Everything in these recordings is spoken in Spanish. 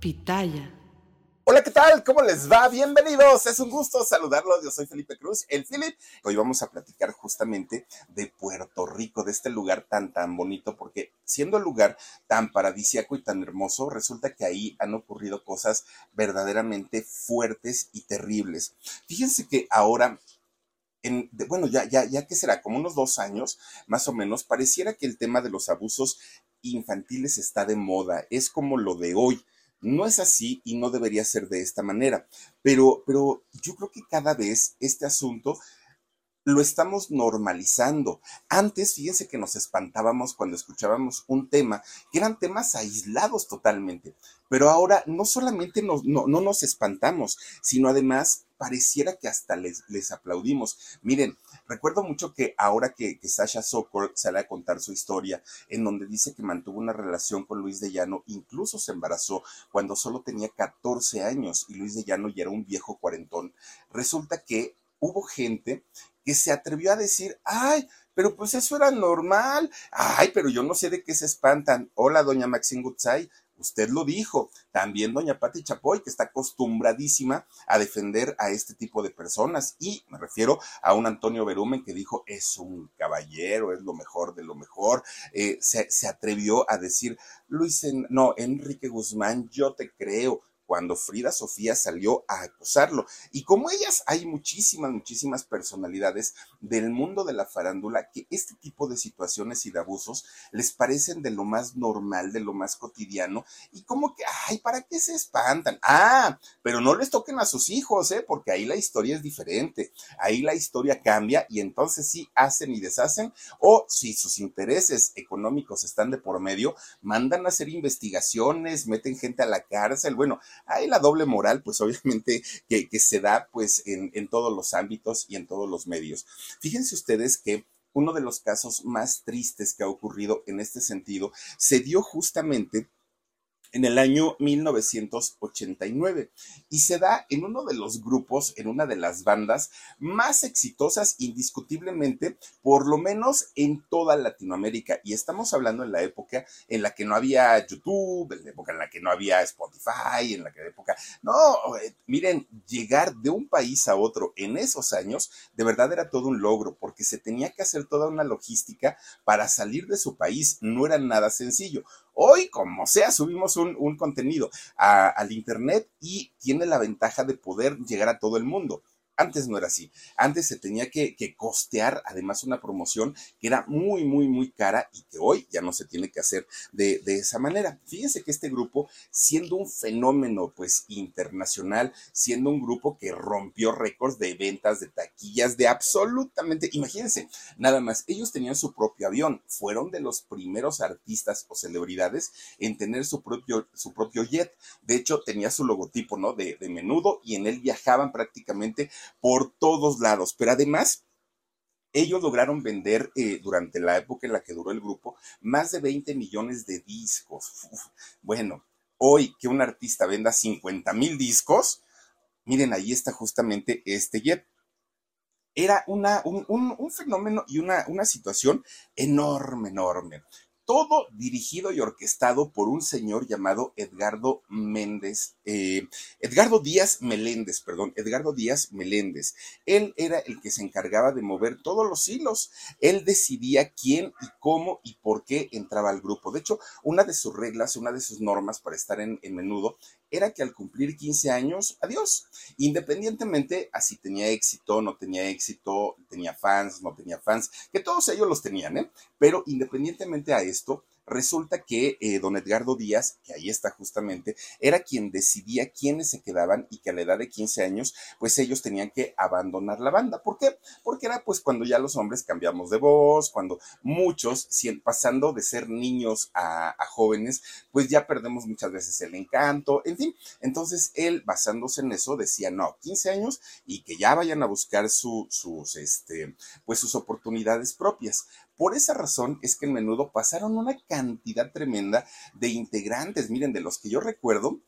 Pitaya. Hola, ¿qué tal? ¿Cómo les va? Bienvenidos. Es un gusto saludarlos. Yo soy Felipe Cruz, el Philip. Hoy vamos a platicar justamente de Puerto Rico, de este lugar tan, tan bonito, porque siendo el lugar tan paradisiaco y tan hermoso, resulta que ahí han ocurrido cosas verdaderamente fuertes y terribles. Fíjense que ahora en, bueno, ya, ya, ya que será como unos dos años, más o menos, pareciera que el tema de los abusos infantiles está de moda, es como lo de hoy. No es así y no debería ser de esta manera, pero, pero yo creo que cada vez este asunto lo estamos normalizando. Antes, fíjense que nos espantábamos cuando escuchábamos un tema, que eran temas aislados totalmente, pero ahora no solamente no, no nos espantamos, sino además pareciera que hasta les, les aplaudimos. Miren, recuerdo mucho que ahora que, Sasha Sokor sale a contar su historia, en donde dice que mantuvo una relación con Luis de Llano, incluso se embarazó cuando solo tenía 14 años y Luis de Llano ya era un viejo cuarentón, resulta que hubo gente que se atrevió a decir, ay, pero pues eso era normal, ay, pero yo no sé de qué se espantan. Hola, doña Maxine Gutzai, Usted lo dijo. También doña Pati Chapoy, que está acostumbradísima a defender a este tipo de personas. Y me refiero a un Antonio Berumen que dijo, es un caballero, es lo mejor de lo mejor. Eh, se, se, atrevió a decir, Luis, no, Enrique Guzmán, yo te creo cuando Frida Sofía salió a acusarlo. Y como ellas, hay muchísimas, muchísimas personalidades del mundo de la farándula que este tipo de situaciones y de abusos les parecen de lo más normal, de lo más cotidiano, y como que, ay, ¿para qué se espantan? Ah, pero no les toquen a sus hijos, ¿eh? Porque ahí la historia es diferente, ahí la historia cambia y entonces sí hacen y deshacen, o si sus intereses económicos están de por medio, mandan a hacer investigaciones, meten gente a la cárcel, bueno, hay la doble moral, pues obviamente que, que se da pues en, en todos los ámbitos y en todos los medios. Fíjense ustedes que uno de los casos más tristes que ha ocurrido en este sentido se dio justamente en el año 1989 y se da en uno de los grupos, en una de las bandas más exitosas indiscutiblemente, por lo menos en toda Latinoamérica. Y estamos hablando en la época en la que no había YouTube, en la época en la que no había Spotify, en la época... No, eh, miren, llegar de un país a otro en esos años, de verdad era todo un logro, porque se tenía que hacer toda una logística para salir de su país. No era nada sencillo. Hoy, como sea, subimos un, contenido al Internet y tiene la ventaja de poder llegar a todo el mundo. Antes no era así. Antes se tenía que, costear además una promoción que era muy, muy, muy cara y que hoy ya no se tiene que hacer de, esa manera. Fíjense que este grupo, siendo un fenómeno pues internacional, siendo un grupo que rompió récords de ventas, de taquillas, de absolutamente, imagínense, nada más, ellos tenían su propio avión, fueron de los primeros artistas o celebridades en tener su propio, su propio jet. De hecho, tenía su logotipo, ¿no? De menudo y en él viajaban prácticamente por todos lados, pero además ellos lograron vender eh, durante la época en la que duró el grupo más de 20 millones de discos. Bueno, hoy que un artista venda 50 mil discos, miren, ahí está justamente este jet. Era una, un, un, un fenómeno y una, una situación enorme, enorme. Todo dirigido y orquestado por un señor llamado Edgardo Méndez, eh, Edgardo Díaz Meléndez, perdón, Edgardo Díaz Meléndez. Él era el que se encargaba de mover todos los hilos. Él decidía quién y cómo y por qué entraba al grupo. De hecho, una de sus reglas, una de sus normas para estar en, en menudo era que al cumplir 15 años, adiós. Independientemente a si tenía éxito, no tenía éxito, tenía fans, no tenía fans, que todos ellos los tenían, ¿eh? Pero independientemente a esto, Resulta que eh, don Edgardo Díaz, que ahí está justamente, era quien decidía quiénes se quedaban y que a la edad de 15 años, pues ellos tenían que abandonar la banda. ¿Por qué? Porque era pues cuando ya los hombres cambiamos de voz, cuando muchos, pasando de ser niños a, jóvenes, pues ya perdemos muchas veces el encanto, en fin. Entonces él, basándose en eso, decía, no, 15 años y que ya vayan a buscar sus, este, pues sus oportunidades propias. Por esa razón es que en menudo pasaron una cantidad tremenda de integrantes. Miren, de los que yo recuerdo,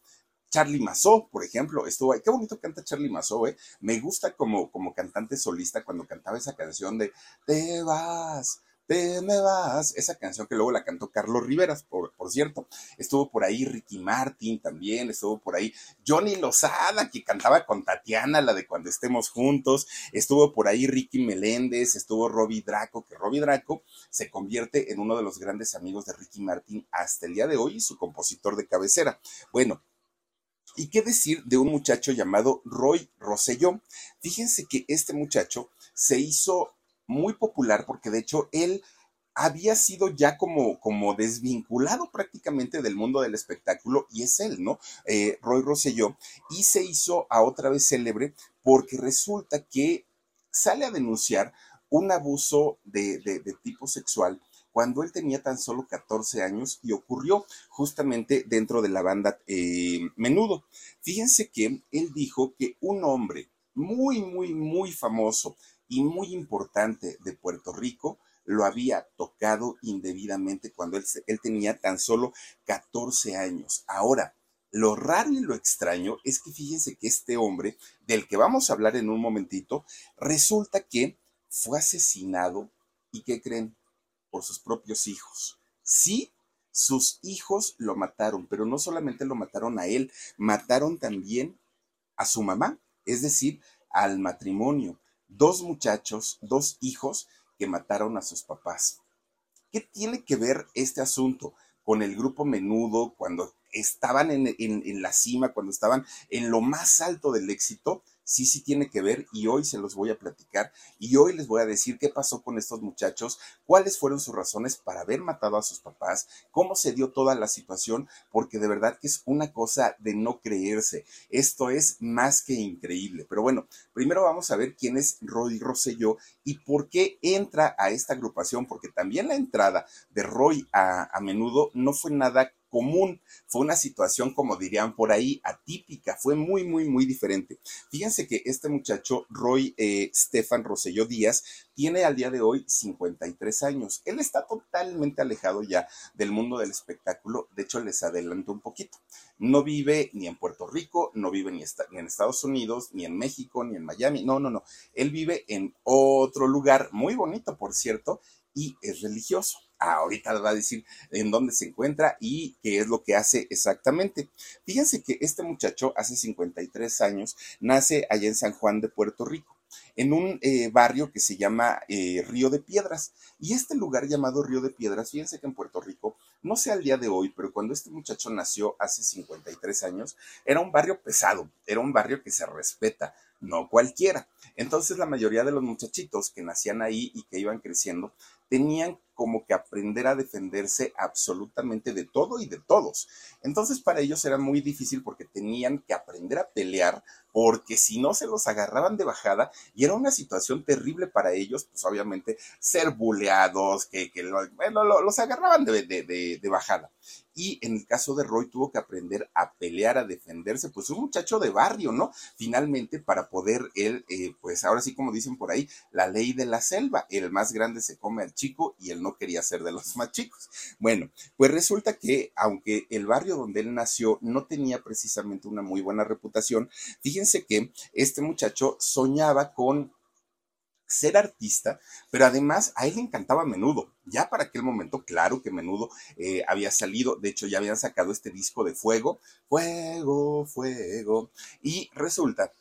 Charlie Mazó, por ejemplo, estuvo ahí. Qué bonito canta Charlie Mazó, ¿eh? Me gusta como, como cantante solista cuando cantaba esa canción de Te vas, te me vas, esa canción que luego la cantó Carlos Riveras, por, cierto. Estuvo por ahí Ricky Martin también, estuvo por ahí Johnny Lozada, que cantaba con Tatiana, la de Cuando estemos juntos. Estuvo por ahí Ricky Meléndez, estuvo Robbie Draco, que Robbie Draco se convierte en uno de los grandes amigos de Ricky Martin hasta el día de hoy su compositor de cabecera. Bueno, ¿Y qué decir de un muchacho llamado Roy Rosselló? Fíjense que este muchacho se hizo muy popular porque de hecho él había sido ya como, como desvinculado prácticamente del mundo del espectáculo y es él, ¿no? Eh, Roy Rosselló y se hizo a otra vez célebre porque resulta que sale a denunciar un abuso de, tipo sexual cuando él tenía tan solo 14 años y ocurrió justamente dentro de la banda eh, Menudo. Fíjense que él dijo que un hombre muy, muy, muy famoso y muy importante de Puerto Rico lo había tocado indebidamente cuando él, él tenía tan solo 14 años. Ahora, lo raro y lo extraño es que fíjense que este hombre, del que vamos a hablar en un momentito, resulta que fue asesinado y ¿qué creen? Por sus propios hijos. Sí, sus hijos lo mataron, pero no solamente lo mataron a él, mataron también a su mamá, es decir, al matrimonio dos muchachos, dos hijos que mataron a sus papás. ¿Qué tiene que ver este asunto con el grupo menudo cuando estaban en, la cima, cuando estaban en lo más alto del éxito? Sí, sí tiene que ver y hoy se los voy a platicar y hoy les voy a decir qué pasó con estos muchachos, cuáles fueron sus razones para haber matado a sus papás, cómo se dio toda la situación, porque de verdad que es una cosa de no creerse. Esto es más que increíble. Pero bueno, primero vamos a ver quién es Roy Rosselló y por qué entra a esta agrupación, porque también la entrada de Roy a, a menudo no fue nada común. Fue una situación, como dirían por ahí, atípica. Fue muy, muy, muy diferente. Fíjense que este muchacho, Roy eh, Stefan Rosselló Díaz, tiene al día de hoy 53 años. Él está totalmente alejado ya del mundo del espectáculo. De hecho, les adelanto un poquito. No vive ni en Puerto Rico, no vive ni, ni en Estados Unidos, ni en México, ni en Miami. No, no, no. Él vive en otro lugar muy bonito, por cierto, y es religioso ahorita les va a decir en dónde se encuentra y qué es lo que hace exactamente. Fíjense que este muchacho hace 53 años nace allá en San Juan de Puerto Rico en un eh, barrio que se llama eh, Río de Piedras. Y este lugar llamado Río de Piedras, fíjense que en Puerto Rico, no sé al día de hoy, pero cuando este muchacho nació hace 53 años, era un barrio pesado, era un barrio que se respeta, no cualquiera. Entonces la mayoría de los muchachitos que nacían ahí y que iban creciendo tenían como que aprender a defenderse absolutamente de todo y de todos. Entonces para ellos era muy difícil porque tenían que aprender a pelear porque si no se los agarraban de bajada y era una situación terrible para ellos, pues obviamente ser buleados, que, que bueno, los agarraban de, de, bajada. Y en el caso de Roy tuvo que aprender a pelear, a defenderse, pues un muchacho de barrio, ¿no? Finalmente para poder él, eh, pues ahora sí como dicen por ahí, la ley de la selva, el más grande se come al chico y él no quería ser de los más chicos. Bueno, pues resulta que aunque el barrio donde él nació no tenía precisamente una muy buena reputación, fíjense que este muchacho soñaba con ser artista, pero además a él le encantaba menudo. Ya para aquel momento, claro que menudo eh, había salido, de hecho ya habían sacado este disco de Fuego, Fuego, Fuego, y resulta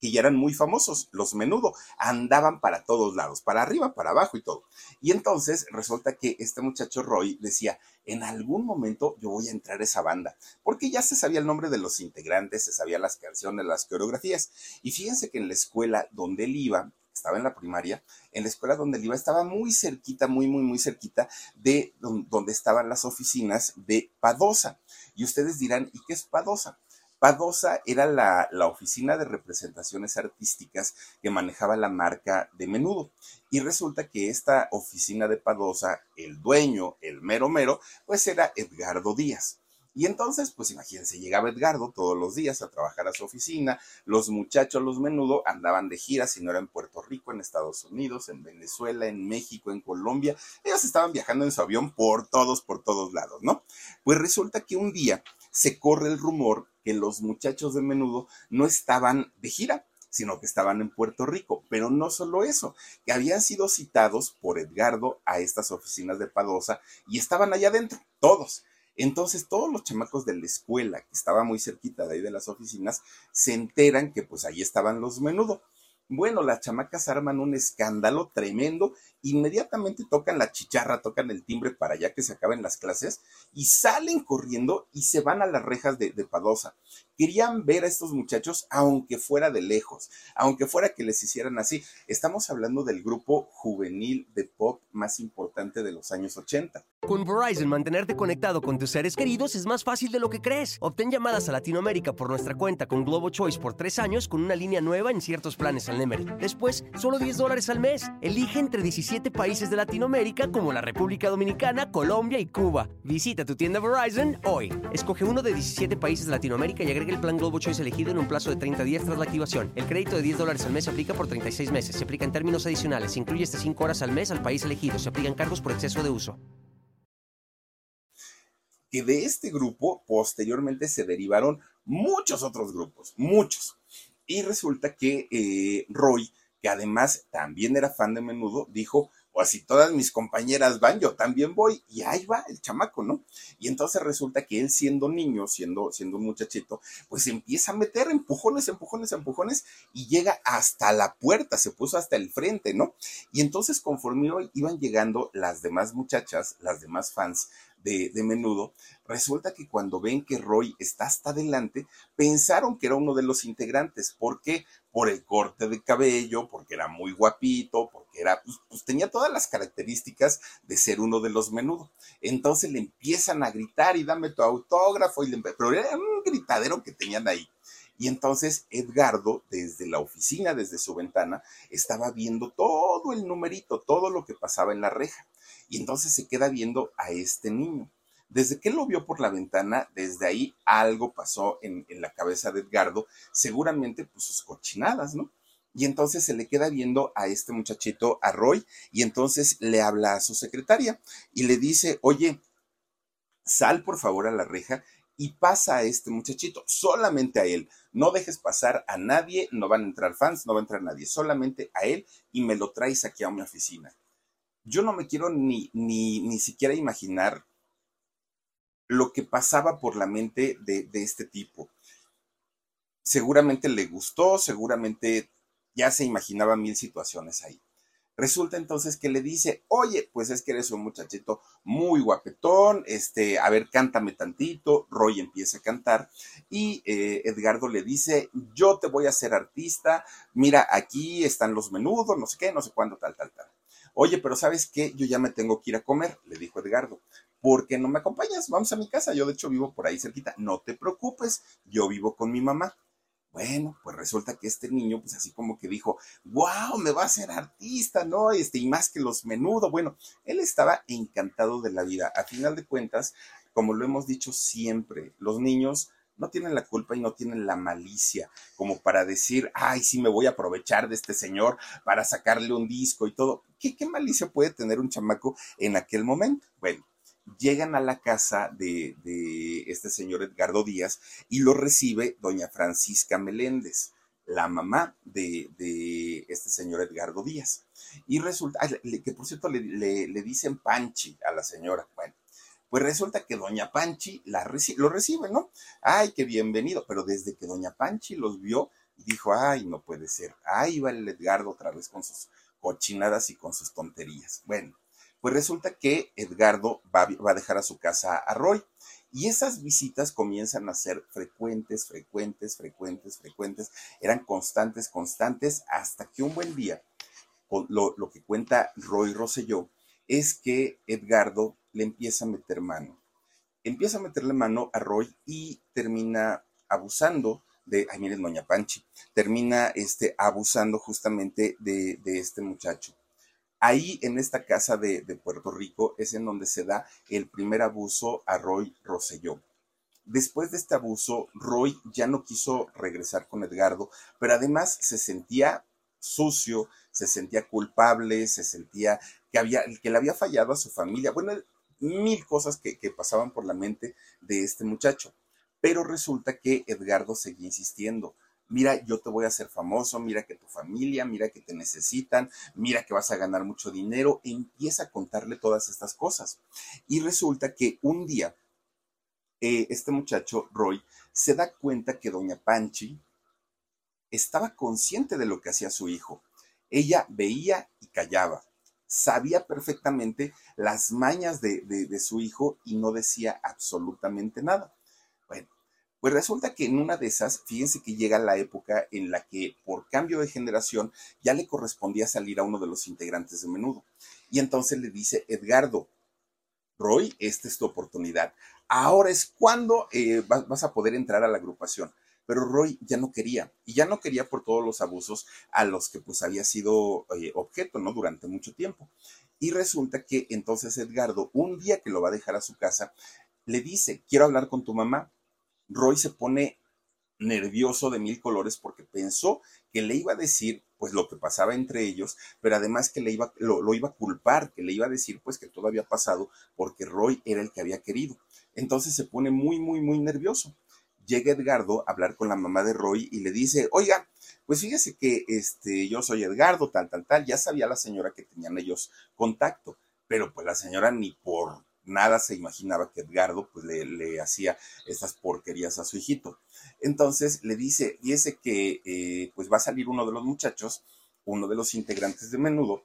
que ya eran muy famosos, los menudo, andaban para todos lados, para arriba, para abajo y todo. Y entonces resulta que este muchacho Roy decía, en algún momento yo voy a entrar a esa banda, porque ya se sabía el nombre de los integrantes, se sabía las canciones, las coreografías. Y fíjense que en la escuela donde él iba, estaba en la primaria, en la escuela donde él iba estaba muy cerquita, muy, muy, muy cerquita de donde estaban las oficinas de Padosa. Y ustedes dirán, ¿y qué es Padosa? Padosa era la, la, oficina de representaciones artísticas que manejaba la marca de menudo. Y resulta que esta oficina de Padosa, el dueño, el mero mero, pues era Edgardo Díaz. Y entonces, pues imagínense, llegaba Edgardo todos los días a trabajar a su oficina, los muchachos, los menudo, andaban de gira, si no era en Puerto Rico, en Estados Unidos, en Venezuela, en México, en Colombia, ellos estaban viajando en su avión por todos, por todos lados, ¿no? Pues resulta que un día se corre el rumor que los muchachos de menudo no estaban de gira, sino que estaban en Puerto Rico. Pero no solo eso, que habían sido citados por Edgardo a estas oficinas de Padosa y estaban allá adentro, todos. Entonces todos los chamacos de la escuela, que estaba muy cerquita de ahí de las oficinas, se enteran que pues ahí estaban los menudo. Bueno, las chamacas arman un escándalo tremendo, inmediatamente tocan la chicharra, tocan el timbre para ya que se acaben las clases y salen corriendo y se van a las rejas de, de, Padosa. Querían ver a estos muchachos aunque fuera de lejos, aunque fuera que les hicieran así. Estamos hablando del grupo juvenil de pop más importante de los años 80. Con Verizon, mantenerte conectado con tus seres queridos es más fácil de lo que crees. Obtén llamadas a Latinoamérica por nuestra cuenta con Globo Choice por tres años con una línea nueva en ciertos planes al Nemery. Después, solo 10 dólares al mes. Elige entre 17 países de Latinoamérica como la República Dominicana, Colombia y Cuba. Visita tu tienda Verizon hoy. Escoge uno de 17 países de Latinoamérica y agrega el plan Globo Choice elegido en un plazo de 30 días tras la activación. El crédito de 10 dólares al mes se aplica por 36 meses. Se aplica en términos adicionales. Se incluye hasta 5 horas al mes al país elegido. Se aplican cargos por exceso de uso que de este grupo posteriormente se derivaron muchos otros grupos, muchos. Y resulta que eh, Roy, que además también era fan de menudo, dijo, o así todas mis compañeras van, yo también voy, y ahí va el chamaco, ¿no? Y entonces resulta que él siendo niño, siendo, siendo un muchachito, pues empieza a meter empujones, empujones, empujones, y llega hasta la puerta, se puso hasta el frente, ¿no? Y entonces conforme iban llegando las demás muchachas, las demás fans, de, de, menudo, resulta que cuando ven que Roy está hasta adelante, pensaron que era uno de los integrantes. ¿Por qué? Por el corte de cabello, porque era muy guapito, porque era, pues, pues tenía todas las características de ser uno de los menudo. Entonces le empiezan a gritar y dame tu autógrafo, y le, pero era un gritadero que tenían ahí. Y entonces Edgardo, desde la oficina, desde su ventana, estaba viendo todo el numerito, todo lo que pasaba en la reja. Y entonces se queda viendo a este niño. Desde que lo vio por la ventana, desde ahí algo pasó en, en la cabeza de Edgardo, seguramente pues sus cochinadas, ¿no? Y entonces se le queda viendo a este muchachito, a Roy, y entonces le habla a su secretaria y le dice, oye, sal por favor a la reja y pasa a este muchachito, solamente a él. No dejes pasar a nadie, no van a entrar fans, no va a entrar nadie, solamente a él y me lo traes aquí a mi oficina. Yo no me quiero ni, ni, ni siquiera imaginar lo que pasaba por la mente de, de este tipo. Seguramente le gustó, seguramente ya se imaginaba mil situaciones ahí. Resulta entonces que le dice, oye, pues es que eres un muchachito muy guapetón, este, a ver, cántame tantito. Roy empieza a cantar y eh, Edgardo le dice, yo te voy a hacer artista, mira, aquí están los menudos, no sé qué, no sé cuándo, tal, tal, tal. Oye, pero ¿sabes qué? Yo ya me tengo que ir a comer, le dijo Edgardo. ¿Por qué no me acompañas? Vamos a mi casa. Yo de hecho vivo por ahí cerquita. No te preocupes, yo vivo con mi mamá. Bueno, pues resulta que este niño, pues así como que dijo, wow, me va a ser artista, ¿no? Este, y más que los menudo. Bueno, él estaba encantado de la vida. A final de cuentas, como lo hemos dicho siempre, los niños no tienen la culpa y no tienen la malicia como para decir, ay, sí, me voy a aprovechar de este señor para sacarle un disco y todo. ¿Qué, malicia puede tener un chamaco en aquel momento? Bueno, llegan a la casa de, de, este señor Edgardo Díaz y lo recibe doña Francisca Meléndez. la mamá de, este señor Edgardo Díaz. Y resulta, que por cierto le, le, dicen Panchi a la señora. Bueno, pues resulta que doña Panchi la lo recibe, ¿no? Ay, qué bienvenido. Pero desde que doña Panchi los vio, dijo, ay, no puede ser. Ahí va el Edgardo otra vez con sus cochinadas y con sus tonterías. Bueno, pues resulta que Edgardo va, a dejar a su casa a Roy. Y esas visitas comienzan a ser frecuentes, frecuentes, frecuentes, frecuentes. Eran constantes, constantes, hasta que un buen día, lo, lo que cuenta Roy Rosselló, es que Edgardo le empieza a meter mano. Empieza a meterle mano a Roy y termina abusando de, ay miren, Doña Panchi, termina este, abusando justamente de, este muchacho. Ahí en esta casa de, Puerto Rico es en donde se da el primer abuso a Roy Rosselló. Después de este abuso, Roy ya no quiso regresar con Edgardo, pero además se sentía sucio, se sentía culpable, se sentía que, había, que le había fallado a su familia. Bueno, mil cosas que, pasaban por la mente de este muchacho. Pero resulta que Edgardo seguía insistiendo mira, yo te voy a hacer famoso, mira que tu familia, mira que te necesitan, mira que vas a ganar mucho dinero, empieza a contarle todas estas cosas. Y resulta que un día, eh, este muchacho, Roy, se da cuenta que doña Panchi estaba consciente de lo que hacía su hijo. Ella veía y callaba. Sabía perfectamente las mañas de, de su hijo y no decía absolutamente nada. Pues resulta que en una de esas, fíjense que llega la época en la que por cambio de generación ya le correspondía salir a uno de los integrantes de menudo. Y entonces le dice, Edgardo, Roy, esta es tu oportunidad. Ahora es cuando eh, vas, a poder entrar a la agrupación. Pero Roy ya no quería, y ya no quería por todos los abusos a los que pues había sido eh, objeto, ¿no? Durante mucho tiempo. Y resulta que entonces Edgardo, un día que lo va a dejar a su casa, le dice, quiero hablar con tu mamá. Roy se pone nervioso de mil colores porque pensó que le iba a decir pues lo que pasaba entre ellos, pero además que le iba, lo, lo, iba a culpar, que le iba a decir pues que todo había pasado porque Roy era el que había querido. Entonces se pone muy, muy, muy nervioso. Llega Edgardo a hablar con la mamá de Roy y le dice, oiga, pues fíjese que este, yo soy Edgardo, tal, tal, tal. Ya sabía la señora que tenían ellos contacto, pero pues la señora ni por nada se imaginaba que Edgardo pues le, hacía estas porquerías a su hijito. Entonces le dice, ese que eh, pues va a salir uno de los muchachos, uno de los integrantes de menudo,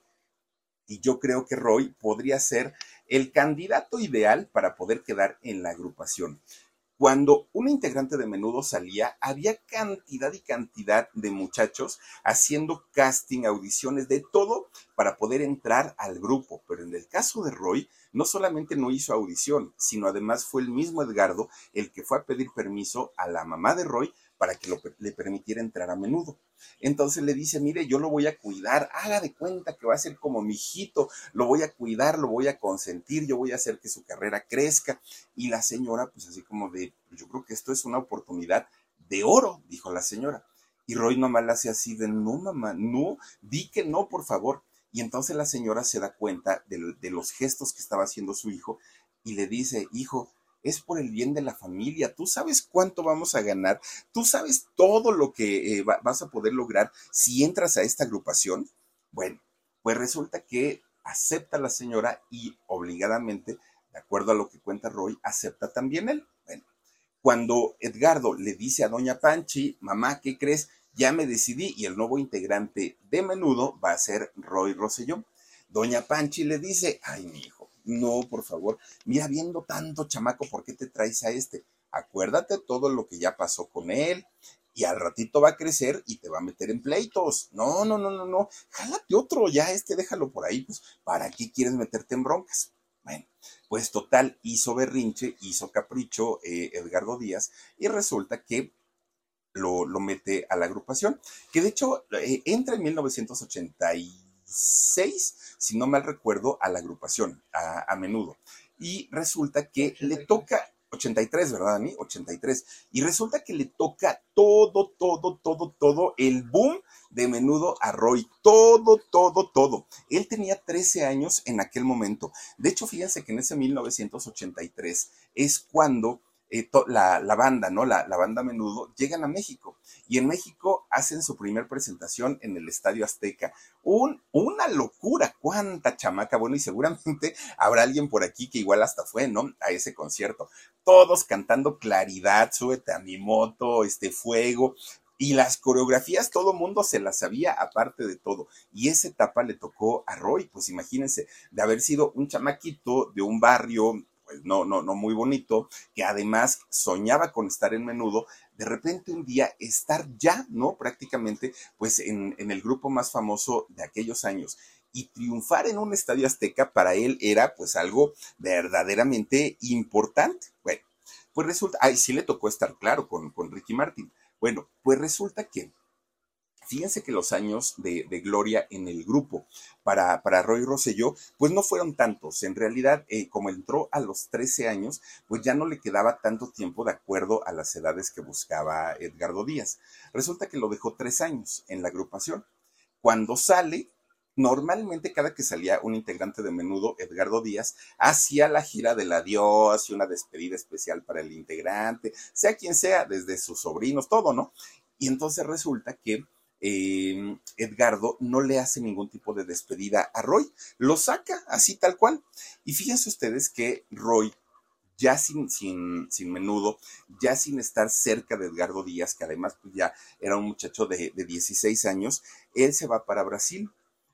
y yo creo que Roy podría ser el candidato ideal para poder quedar en la agrupación. Cuando un integrante de menudo salía, había cantidad y cantidad de muchachos haciendo casting, audiciones, de todo para poder entrar al grupo. Pero en el caso de Roy, no solamente no hizo audición, sino además fue el mismo Edgardo el que fue a pedir permiso a la mamá de Roy para que le permitiera entrar a menudo. Entonces le dice, mire, yo lo voy a cuidar, haga de cuenta que va a ser como mi hijito, lo voy a cuidar, lo voy a consentir, yo voy a hacer que su carrera crezca. Y la señora, pues así como de, yo creo que esto es una oportunidad de oro, dijo la señora. Y Roy nomás le hace así de, no, mamá, no, di que no, por favor. Y entonces la señora se da cuenta de, los gestos que estaba haciendo su hijo y le dice, hijo, es por el bien de la familia. Tú sabes cuánto vamos a ganar. Tú sabes todo lo que eh, vas a poder lograr si entras a esta agrupación. Bueno, pues resulta que acepta la señora y obligadamente, de acuerdo a lo que cuenta Roy, acepta también él. Bueno, cuando Edgardo le dice a doña Panchi, mamá, ¿qué crees? Ya me decidí y el nuevo integrante de menudo va a ser Roy Rosselló. Doña Panchi le dice, ay, mi hijo, no, por favor, mira, viendo tanto chamaco, ¿por qué te traes a este? Acuérdate todo lo que ya pasó con él y al ratito va a crecer y te va a meter en pleitos. No, no, no, no, no, jálate otro, ya este déjalo por ahí, pues, ¿para qué quieres meterte en broncas? Bueno, pues total, hizo berrinche, hizo capricho eh, Edgardo Díaz y resulta que lo, mete a la agrupación, que de hecho eh, entra en 1986, si no mal recuerdo, a la agrupación, a, menudo. Y resulta que le toca 83, ¿verdad, a mí? 83. Y resulta que le toca todo, todo, todo, todo el boom de menudo a Roy. Todo, todo, todo. Él tenía 13 años en aquel momento. De hecho, fíjense que en ese 1983 es cuando eh, la, banda, ¿no? La, la, banda Menudo, llegan a México. Y en México hacen su primer presentación en el Estadio Azteca. Un, una locura, cuánta chamaca. Bueno, y seguramente habrá alguien por aquí que igual hasta fue, ¿no? A ese concierto. Todos cantando claridad, súbete a mi moto, este fuego. Y las coreografías todo mundo se las sabía aparte de todo. Y esa etapa le tocó a Roy, pues imagínense, de haber sido un chamaquito de un barrio no, no, no muy bonito, que además soñaba con estar en menudo, de repente un día estar ya, ¿no? Prácticamente, pues en, en el grupo más famoso de aquellos años y triunfar en un estadio azteca para él era pues algo verdaderamente importante. Bueno, pues resulta, ay, sí le tocó estar claro con, con Ricky Martin. Bueno, pues resulta que Fíjense que los años de, gloria en el grupo para, para, Roy Rosselló, pues no fueron tantos. En realidad, eh, como entró a los 13 años, pues ya no le quedaba tanto tiempo de acuerdo a las edades que buscaba Edgardo Díaz. Resulta que lo dejó tres años en la agrupación. Cuando sale, normalmente cada que salía un integrante de menudo, Edgardo Díaz, hacía la gira del adiós, hacía una despedida especial para el integrante, sea quien sea, desde sus sobrinos, todo, ¿no? Y entonces resulta que eh, Edgardo no le hace ningún tipo de despedida a Roy, lo saca así tal cual. Y fíjense ustedes que Roy, ya sin, sin, sin menudo, ya sin estar cerca de Edgardo Díaz, que además pues, ya era un muchacho de, de 16 años, él se va para Brasil.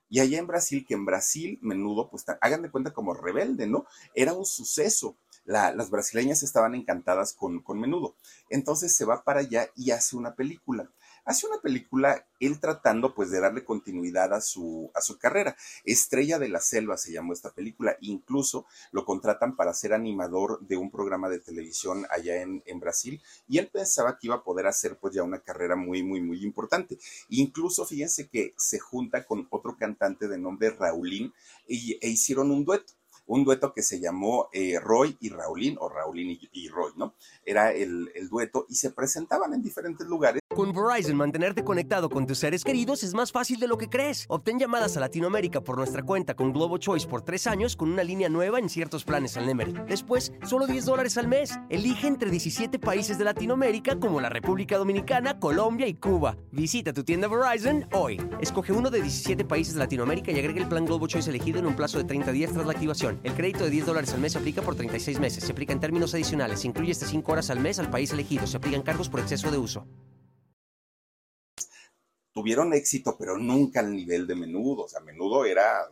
Y allá en Brasil, que en Brasil, menudo, pues hagan de cuenta como rebelde, ¿no? Era un suceso. las brasileñas estaban encantadas con, con menudo. Entonces se va para allá y hace una película hace una película él tratando pues de darle continuidad a su, a su carrera. Estrella de la Selva se llamó esta película, incluso lo contratan para ser animador de un programa de televisión allá en, en Brasil y él pensaba que iba a poder hacer pues ya una carrera muy, muy, muy importante. Incluso fíjense que se junta con otro cantante de nombre Raulín e hicieron un dueto un dueto que se llamó eh, Roy y Raulín, o Raulín y, Roy, ¿no? Era el, el, dueto y se presentaban en diferentes lugares con Verizon, mantenerte conectado con tus seres queridos es más fácil de lo que crees. Obtén llamadas a Latinoamérica por nuestra cuenta con Globo Choice por tres años con una línea nueva en ciertos planes al Nemery. Después, solo 10 dólares al mes. Elige entre 17 países de Latinoamérica como la República Dominicana, Colombia y Cuba. Visita tu tienda Verizon hoy. Escoge uno de 17 países de Latinoamérica y agrega el plan Globo Choice elegido en un plazo de 30 días tras la activación. El crédito de 10 dólares al mes se aplica por 36 meses. Se aplica en términos adicionales. Se incluye hasta 5 horas al mes al país elegido. Se aplican cargos por exceso de uso tuvieron éxito, pero nunca al nivel de menudo. O sea, menudo era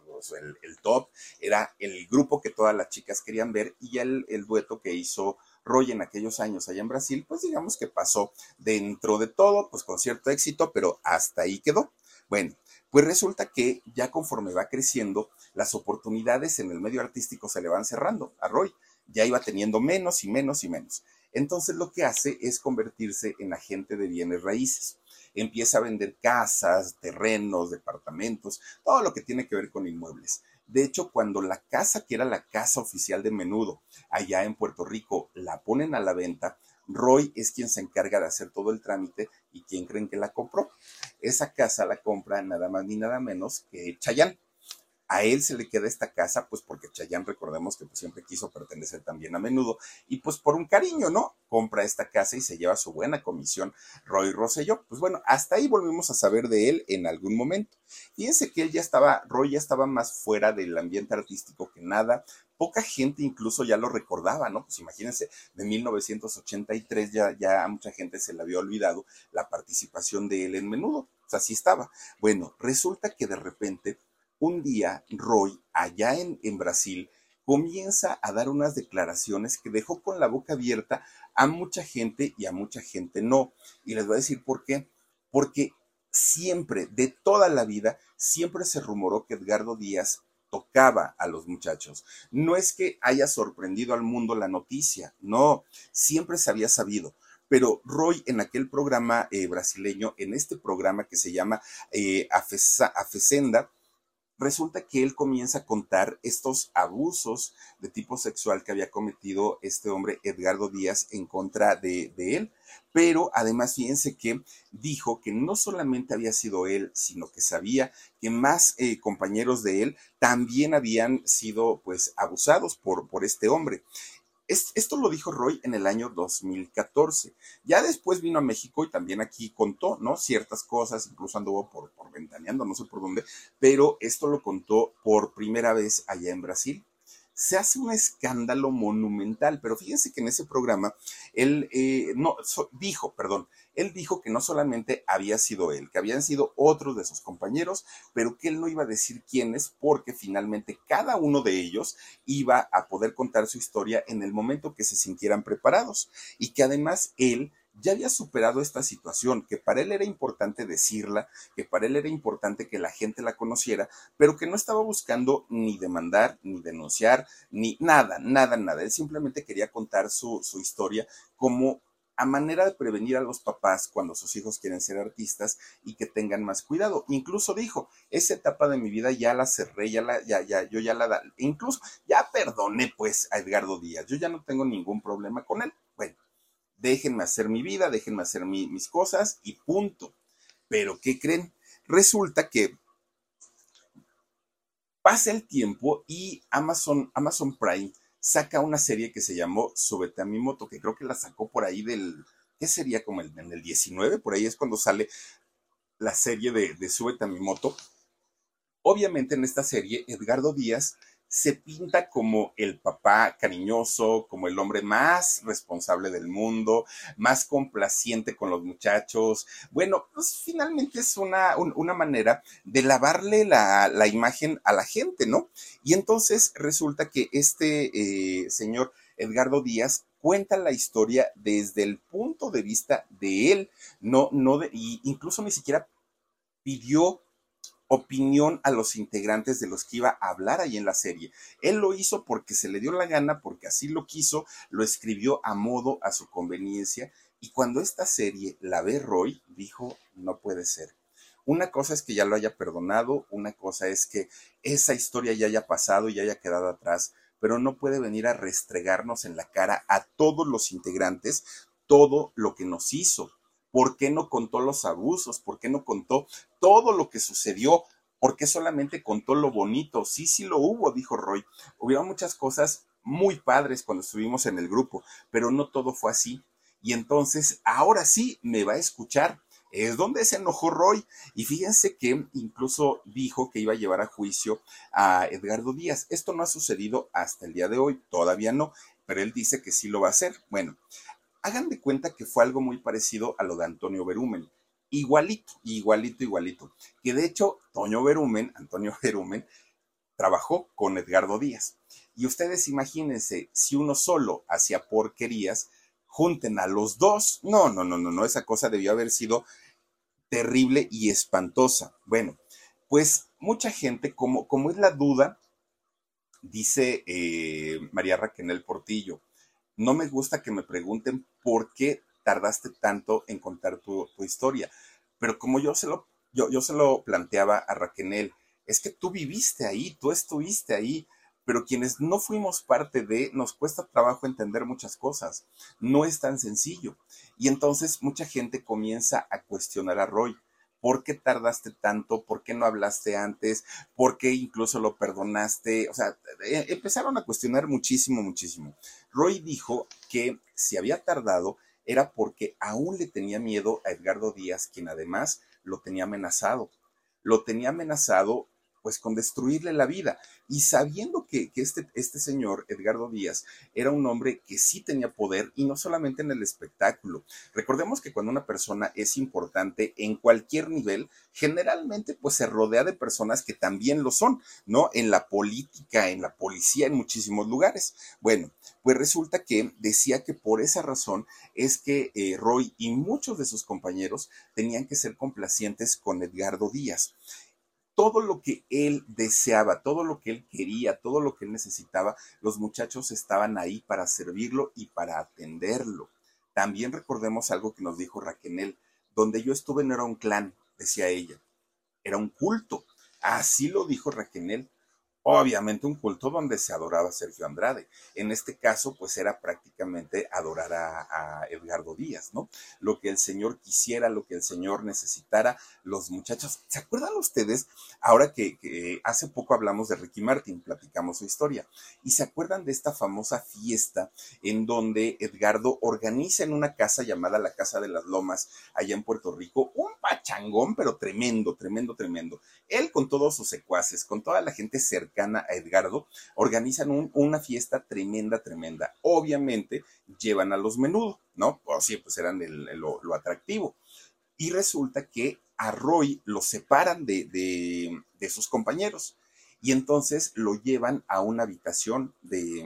el, top, era el grupo que todas las chicas querían ver y el, el dueto que hizo Roy en aquellos años allá en Brasil, pues digamos que pasó dentro de todo, pues con cierto éxito, pero hasta ahí quedó. Bueno, pues resulta que ya conforme va creciendo, las oportunidades en el medio artístico se le van cerrando a Roy. Ya iba teniendo menos y menos y menos. Entonces lo que hace es convertirse en agente de bienes raíces empieza a vender casas, terrenos, departamentos, todo lo que tiene que ver con inmuebles. De hecho, cuando la casa, que era la casa oficial de menudo, allá en Puerto Rico, la ponen a la venta, Roy es quien se encarga de hacer todo el trámite y quien creen que la compró. Esa casa la compra nada más ni nada menos que Chayán a él se le queda esta casa, pues porque Chayán, recordemos que pues, siempre quiso pertenecer también a menudo, y pues por un cariño, ¿no? Compra esta casa y se lleva su buena comisión Roy Rosselló. Pues bueno, hasta ahí volvimos a saber de él en algún momento. Fíjense que él ya estaba, Roy ya estaba más fuera del ambiente artístico que nada, poca gente incluso ya lo recordaba, ¿no? Pues imagínense, de 1983 ya, ya a mucha gente se le había olvidado la participación de él en menudo, o sea, así estaba. Bueno, resulta que de repente un día Roy, allá en, Brasil, comienza a dar unas declaraciones que dejó con la boca abierta a mucha gente y a mucha gente no. Y les voy a decir por qué. Porque siempre, de toda la vida, siempre se rumoró que Edgardo Díaz tocaba a los muchachos. No es que haya sorprendido al mundo la noticia, no, siempre se había sabido. Pero Roy en aquel programa eh, brasileño, en este programa que se llama eh, Afesenda, resulta que él comienza a contar estos abusos de tipo sexual que había cometido este hombre Edgardo Díaz en contra de, él. Pero además, fíjense que dijo que no solamente había sido él, sino que sabía que más eh, compañeros de él también habían sido pues abusados por, por este hombre. Esto lo dijo Roy en el año 2014. Ya después vino a México y también aquí contó, ¿no? Ciertas cosas, incluso anduvo por, por ventaneando, no sé por dónde, pero esto lo contó por primera vez allá en Brasil se hace un escándalo monumental, pero fíjense que en ese programa él eh, no dijo, perdón, él dijo que no solamente había sido él, que habían sido otros de sus compañeros, pero que él no iba a decir quiénes porque finalmente cada uno de ellos iba a poder contar su historia en el momento que se sintieran preparados y que además él ya había superado esta situación, que para él era importante decirla, que para él era importante que la gente la conociera, pero que no estaba buscando ni demandar, ni denunciar, ni nada, nada, nada. Él simplemente quería contar su, su historia como a manera de prevenir a los papás cuando sus hijos quieren ser artistas y que tengan más cuidado. Incluso dijo, esa etapa de mi vida ya la cerré, ya la, ya, ya, yo ya la, incluso ya perdoné pues a Edgardo Díaz, yo ya no tengo ningún problema con él. Bueno, déjenme hacer mi vida, déjenme hacer mis cosas y punto. Pero, ¿qué creen? Resulta que pasa el tiempo y Amazon, Amazon Prime saca una serie que se llamó Súbete a mi moto, que creo que la sacó por ahí del, ¿qué sería? Como el, en el 19, por ahí es cuando sale la serie de, de Súbete a mi moto. Obviamente en esta serie, Edgardo Díaz se pinta como el papá cariñoso, como el hombre más responsable del mundo, más complaciente con los muchachos. Bueno, pues finalmente es una, una manera de lavarle la, la, imagen a la gente, ¿no? Y entonces resulta que este eh, señor Edgardo Díaz cuenta la historia desde el punto de vista de él, no, no de, y incluso ni siquiera pidió opinión a los integrantes de los que iba a hablar ahí en la serie. Él lo hizo porque se le dio la gana, porque así lo quiso, lo escribió a modo, a su conveniencia, y cuando esta serie la ve Roy, dijo, no puede ser. Una cosa es que ya lo haya perdonado, una cosa es que esa historia ya haya pasado y haya quedado atrás, pero no puede venir a restregarnos en la cara a todos los integrantes todo lo que nos hizo, ¿Por qué no contó los abusos? ¿Por qué no contó todo lo que sucedió? ¿Por qué solamente contó lo bonito? Sí, sí lo hubo, dijo Roy. Hubo muchas cosas muy padres cuando estuvimos en el grupo, pero no todo fue así. Y entonces, ahora sí me va a escuchar. Es donde se enojó Roy. Y fíjense que incluso dijo que iba a llevar a juicio a Edgardo Díaz. Esto no ha sucedido hasta el día de hoy, todavía no, pero él dice que sí lo va a hacer. Bueno, hagan de cuenta que fue algo muy parecido a lo de Antonio Berumen. Igualito, igualito, igualito. Que de hecho, Toño Berumen, Antonio Berumen, trabajó con Edgardo Díaz. Y ustedes imagínense, si uno solo hacía porquerías, junten a los dos. No, no, no, no, no, esa cosa debió haber sido terrible y espantosa. Bueno, pues mucha gente, como, como es la duda, dice eh, María Raquel Portillo, no me gusta que me pregunten por qué tardaste tanto en contar tu, historia. Pero como yo se, lo, yo, yo se lo planteaba a Raquel, es que tú viviste ahí, tú estuviste ahí, pero quienes no fuimos parte de, nos cuesta trabajo entender muchas cosas. No es tan sencillo. Y entonces mucha gente comienza a cuestionar a Roy. ¿Por qué tardaste tanto? ¿Por qué no hablaste antes? ¿Por qué incluso lo perdonaste? O sea, eh, empezaron a cuestionar muchísimo, muchísimo. Roy dijo que si había tardado era porque aún le tenía miedo a Edgardo Díaz, quien además lo tenía amenazado. Lo tenía amenazado pues con destruirle la vida. Y sabiendo que, este, este señor, Edgardo Díaz, era un hombre que sí tenía poder y no solamente en el espectáculo. Recordemos que cuando una persona es importante en cualquier nivel, generalmente pues se rodea de personas que también lo son, ¿no? En la política, en la policía, en muchísimos lugares. Bueno, pues resulta que decía que por esa razón es que eh, Roy y muchos de sus compañeros tenían que ser complacientes con Edgardo Díaz todo lo que él deseaba, todo lo que él quería, todo lo que él necesitaba, los muchachos estaban ahí para servirlo y para atenderlo. También recordemos algo que nos dijo Raquel, donde yo estuve no era un clan, decía ella, era un culto. Así lo dijo Raquel. Obviamente un culto donde se adoraba a Sergio Andrade. En este caso, pues era prácticamente adorar a, Edgardo Díaz, ¿no? Lo que el Señor quisiera, lo que el Señor necesitara, los muchachos. ¿Se acuerdan ustedes? Ahora que, hace poco hablamos de Ricky Martin, platicamos su historia, y se acuerdan de esta famosa fiesta en donde Edgardo organiza en una casa llamada la Casa de las Lomas, allá en Puerto Rico, un pachangón, pero tremendo, tremendo, tremendo. Él con todos sus secuaces, con toda la gente cercana, a Edgardo, organizan una fiesta tremenda, tremenda. Obviamente llevan a los menudos, ¿no? Pues sí, pues eran lo, atractivo. Y resulta que a Roy lo separan de, sus compañeros y entonces lo llevan a una habitación de,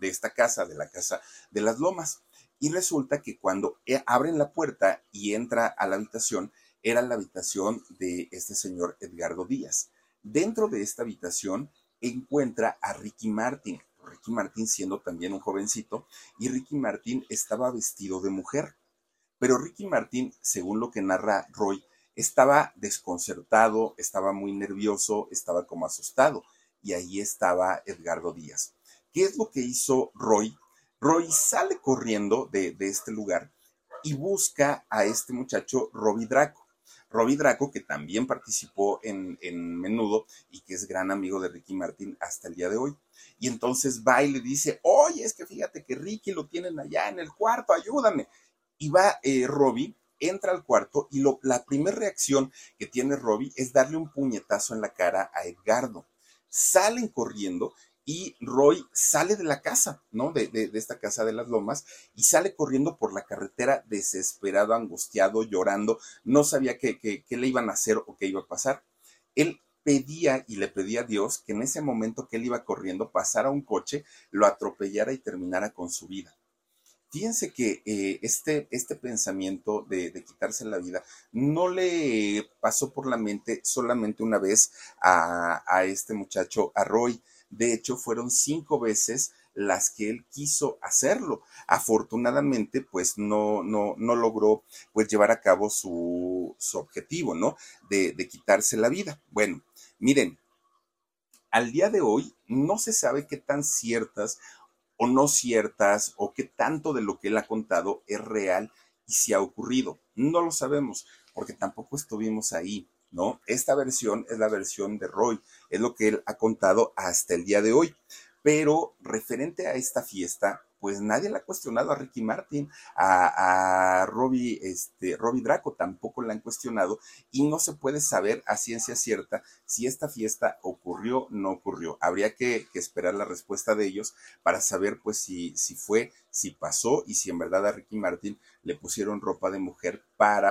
de esta casa, de la casa de las lomas. Y resulta que cuando eh, abren la puerta y entra a la habitación, era la habitación de este señor Edgardo Díaz. Dentro de esta habitación encuentra a Ricky Martin. Ricky Martin siendo también un jovencito, y Ricky Martin estaba vestido de mujer. Pero Ricky Martin, según lo que narra Roy, estaba desconcertado, estaba muy nervioso, estaba como asustado. Y ahí estaba Edgardo Díaz. ¿Qué es lo que hizo Roy? Roy sale corriendo de, este lugar y busca a este muchacho Robbie Draco. Robbie Draco, que también participó en, Menudo y que es gran amigo de Ricky Martin hasta el día de hoy. Y entonces va y le dice, oye, es que fíjate que Ricky lo tienen allá en el cuarto, ayúdame. Y va eh, Robbie, entra al cuarto y lo, la primera reacción que tiene Robbie es darle un puñetazo en la cara a Edgardo. Salen corriendo y Roy sale de la casa, ¿no? De, esta casa de las lomas y sale corriendo por la carretera desesperado, angustiado, llorando, no sabía qué, qué, le iban a hacer o qué iba a pasar. Él pedía y le pedía a Dios que en ese momento que él iba corriendo pasara un coche, lo atropellara y terminara con su vida. Fíjense que eh, este, este pensamiento de, de, quitarse la vida no le pasó por la mente solamente una vez a, a este muchacho, a Roy, de hecho, fueron cinco veces las que él quiso hacerlo. Afortunadamente, pues no, no, no logró pues llevar a cabo su, su objetivo, ¿no? De, de quitarse la vida. Bueno, miren, al día de hoy no se sabe qué tan ciertas o no ciertas o qué tanto de lo que él ha contado es real y si ha ocurrido. No lo sabemos porque tampoco estuvimos ahí. ¿No? Esta versión es la versión de Roy, es lo que él ha contado hasta el día de hoy. Pero referente a esta fiesta, pues nadie le ha cuestionado a Ricky Martin, a, Robbie, este, Robbie Draco tampoco la han cuestionado y no se puede saber a ciencia cierta si esta fiesta ocurrió o no ocurrió. Habría que, que, esperar la respuesta de ellos para saber pues si, si fue, si pasó y si en verdad a Ricky Martin le pusieron ropa de mujer para...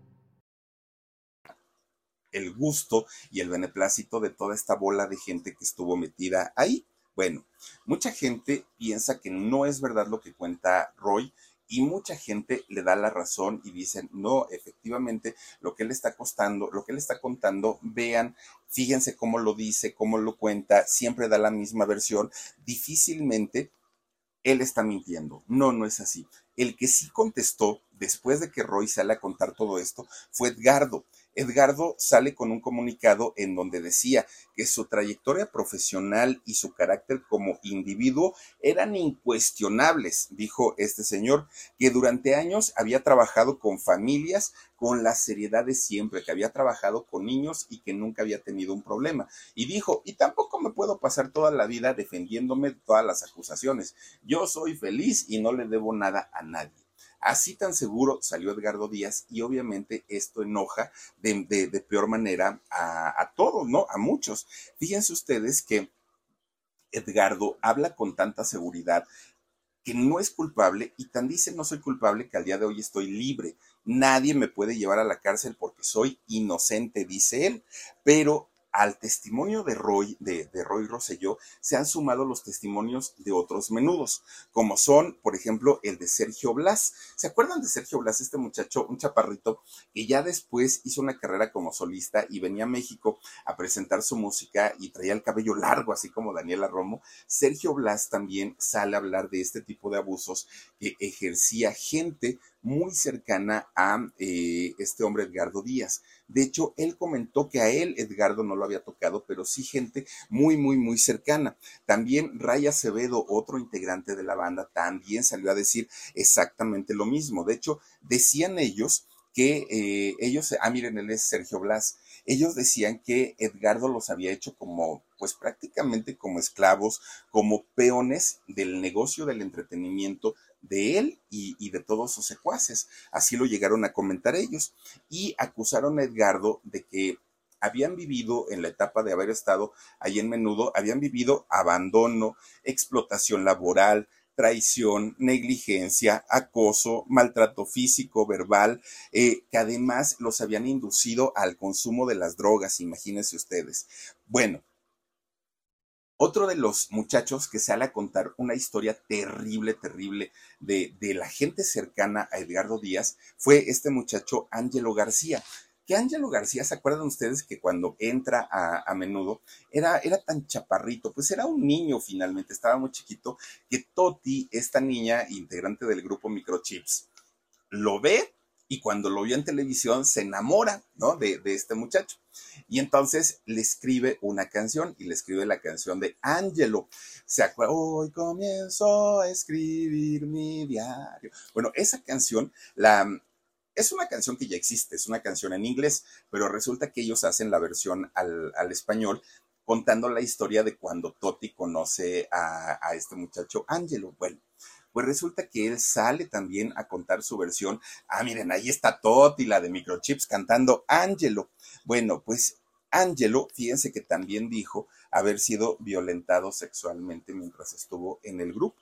el gusto y el beneplácito de toda esta bola de gente que estuvo metida ahí. Bueno, mucha gente piensa que no es verdad lo que cuenta Roy y mucha gente le da la razón y dicen, no, efectivamente, lo que él está costando, lo que él está contando, vean, fíjense cómo lo dice, cómo lo cuenta, siempre da la misma versión, difícilmente él está mintiendo. No, no es así. El que sí contestó después de que Roy sale a contar todo esto fue Edgardo. Edgardo sale con un comunicado en donde decía que su trayectoria profesional y su carácter como individuo eran incuestionables, dijo este señor, que durante años había trabajado con familias con la seriedad de siempre, que había trabajado con niños y que nunca había tenido un problema. Y dijo, y tampoco me puedo pasar toda la vida defendiéndome de todas las acusaciones. Yo soy feliz y no le debo nada a nadie. Así tan seguro salió Edgardo Díaz y obviamente esto enoja de, peor manera a, a todos, ¿no? A muchos. Fíjense ustedes que Edgardo habla con tanta seguridad que no es culpable y tan dice no soy culpable que al día de hoy estoy libre. Nadie me puede llevar a la cárcel porque soy inocente, dice él. Pero al testimonio de Roy, de, Roy Rosselló, se han sumado los testimonios de otros menudos, como son, por ejemplo, el de Sergio Blas. ¿Se acuerdan de Sergio Blas, este muchacho, un chaparrito, que ya después hizo una carrera como solista y venía a México a presentar su música y traía el cabello largo, así como Daniela Romo? Sergio Blas también sale a hablar de este tipo de abusos que ejercía gente muy cercana a eh, este hombre Edgardo Díaz. De hecho, él comentó que a él Edgardo no lo había tocado, pero sí gente muy, muy, muy cercana. También Ray Acevedo, otro integrante de la banda, también salió a decir exactamente lo mismo. De hecho, decían ellos que eh, ellos, ah, miren, él es Sergio Blas, ellos decían que Edgardo los había hecho como, pues prácticamente como esclavos, como peones del negocio del entretenimiento de él y, de todos sus secuaces. Así lo llegaron a comentar ellos y acusaron a Edgardo de que habían vivido en la etapa de haber estado ahí en menudo, habían vivido abandono, explotación laboral, traición, negligencia, acoso, maltrato físico, verbal, eh, que además los habían inducido al consumo de las drogas, imagínense ustedes. Bueno, otro de los muchachos que sale a contar una historia terrible, terrible de, la gente cercana a Edgardo Díaz fue este muchacho Ángelo García. Que Ángelo García, ¿se acuerdan ustedes que cuando entra a, menudo era, era tan chaparrito? Pues era un niño finalmente, estaba muy chiquito, que Toti, esta niña integrante del grupo Microchips, lo ve y cuando lo vio en televisión se enamora, ¿no? De, de, este muchacho. Y entonces le escribe una canción y le escribe la canción de Angelo. Se acuerda, hoy comienzo a escribir mi diario. Bueno, esa canción, la, es una canción que ya existe, es una canción en inglés, pero resulta que ellos hacen la versión al, al español contando la historia de cuando Toti conoce a, a este muchacho Angelo. Bueno, pues resulta que él sale también a contar su versión. Ah, miren, ahí está Toti, la de Microchips, cantando Angelo. Bueno, pues Angelo, fíjense que también dijo haber sido violentado sexualmente mientras estuvo en el grupo.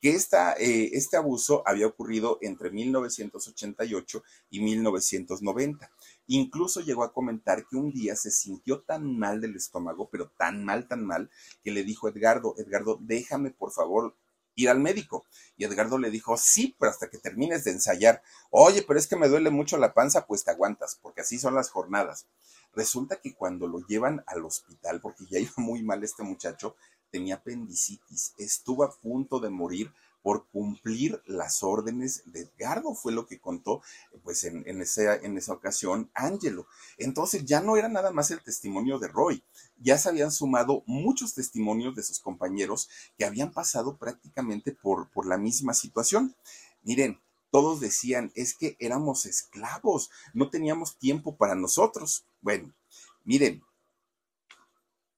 Que eh, este abuso había ocurrido entre 1988 y 1990. Incluso llegó a comentar que un día se sintió tan mal del estómago, pero tan mal, tan mal, que le dijo Edgardo, Edgardo, déjame por favor ir al médico. Y Edgardo le dijo, sí, pero hasta que termines de ensayar. Oye, pero es que me duele mucho la panza, pues te aguantas, porque así son las jornadas. Resulta que cuando lo llevan al hospital, porque ya iba muy mal este muchacho, tenía apendicitis, estuvo a punto de morir por cumplir las órdenes de Edgardo, fue lo que contó pues en, esa, en esa ocasión Angelo. Entonces ya no era nada más el testimonio de Roy, ya se habían sumado muchos testimonios de sus compañeros que habían pasado prácticamente por, por la misma situación. Miren, todos decían, es que éramos esclavos, no teníamos tiempo para nosotros. Bueno, miren,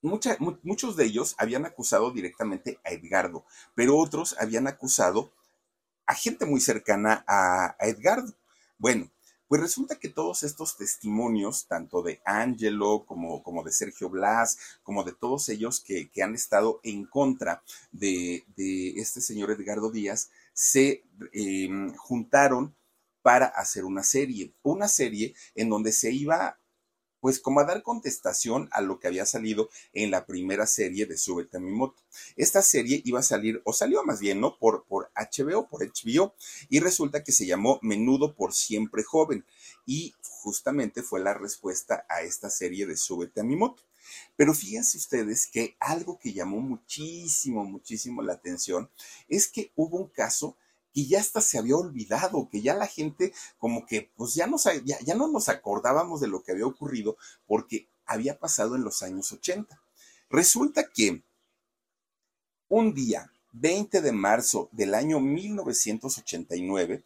muchos de ellos habían acusado directamente a Edgardo, pero otros habían acusado a gente muy cercana a, Edgardo. Bueno, pues resulta que todos estos testimonios, tanto de Angelo como, de Sergio Blas, como de todos ellos que, han estado en contra de, este señor Edgardo Díaz, se em, juntaron para hacer una serie, una serie en donde se iba pues como a dar contestación a lo que había salido en la primera serie de Súbete a mi moto. Esta serie iba a salir, o salió más bien, ¿no? Por, por HBO, por HBO, y resulta que se llamó Menudo por Siempre Joven, y justamente fue la respuesta a esta serie de Súbete a mi moto. Pero fíjense ustedes que algo que llamó muchísimo, muchísimo la atención es que hubo un caso y ya hasta se había olvidado, que ya la gente como que pues ya, ya, ya no nos acordábamos de lo que había ocurrido porque había pasado en los años 80. Resulta que un día, 20 de marzo del año 1989,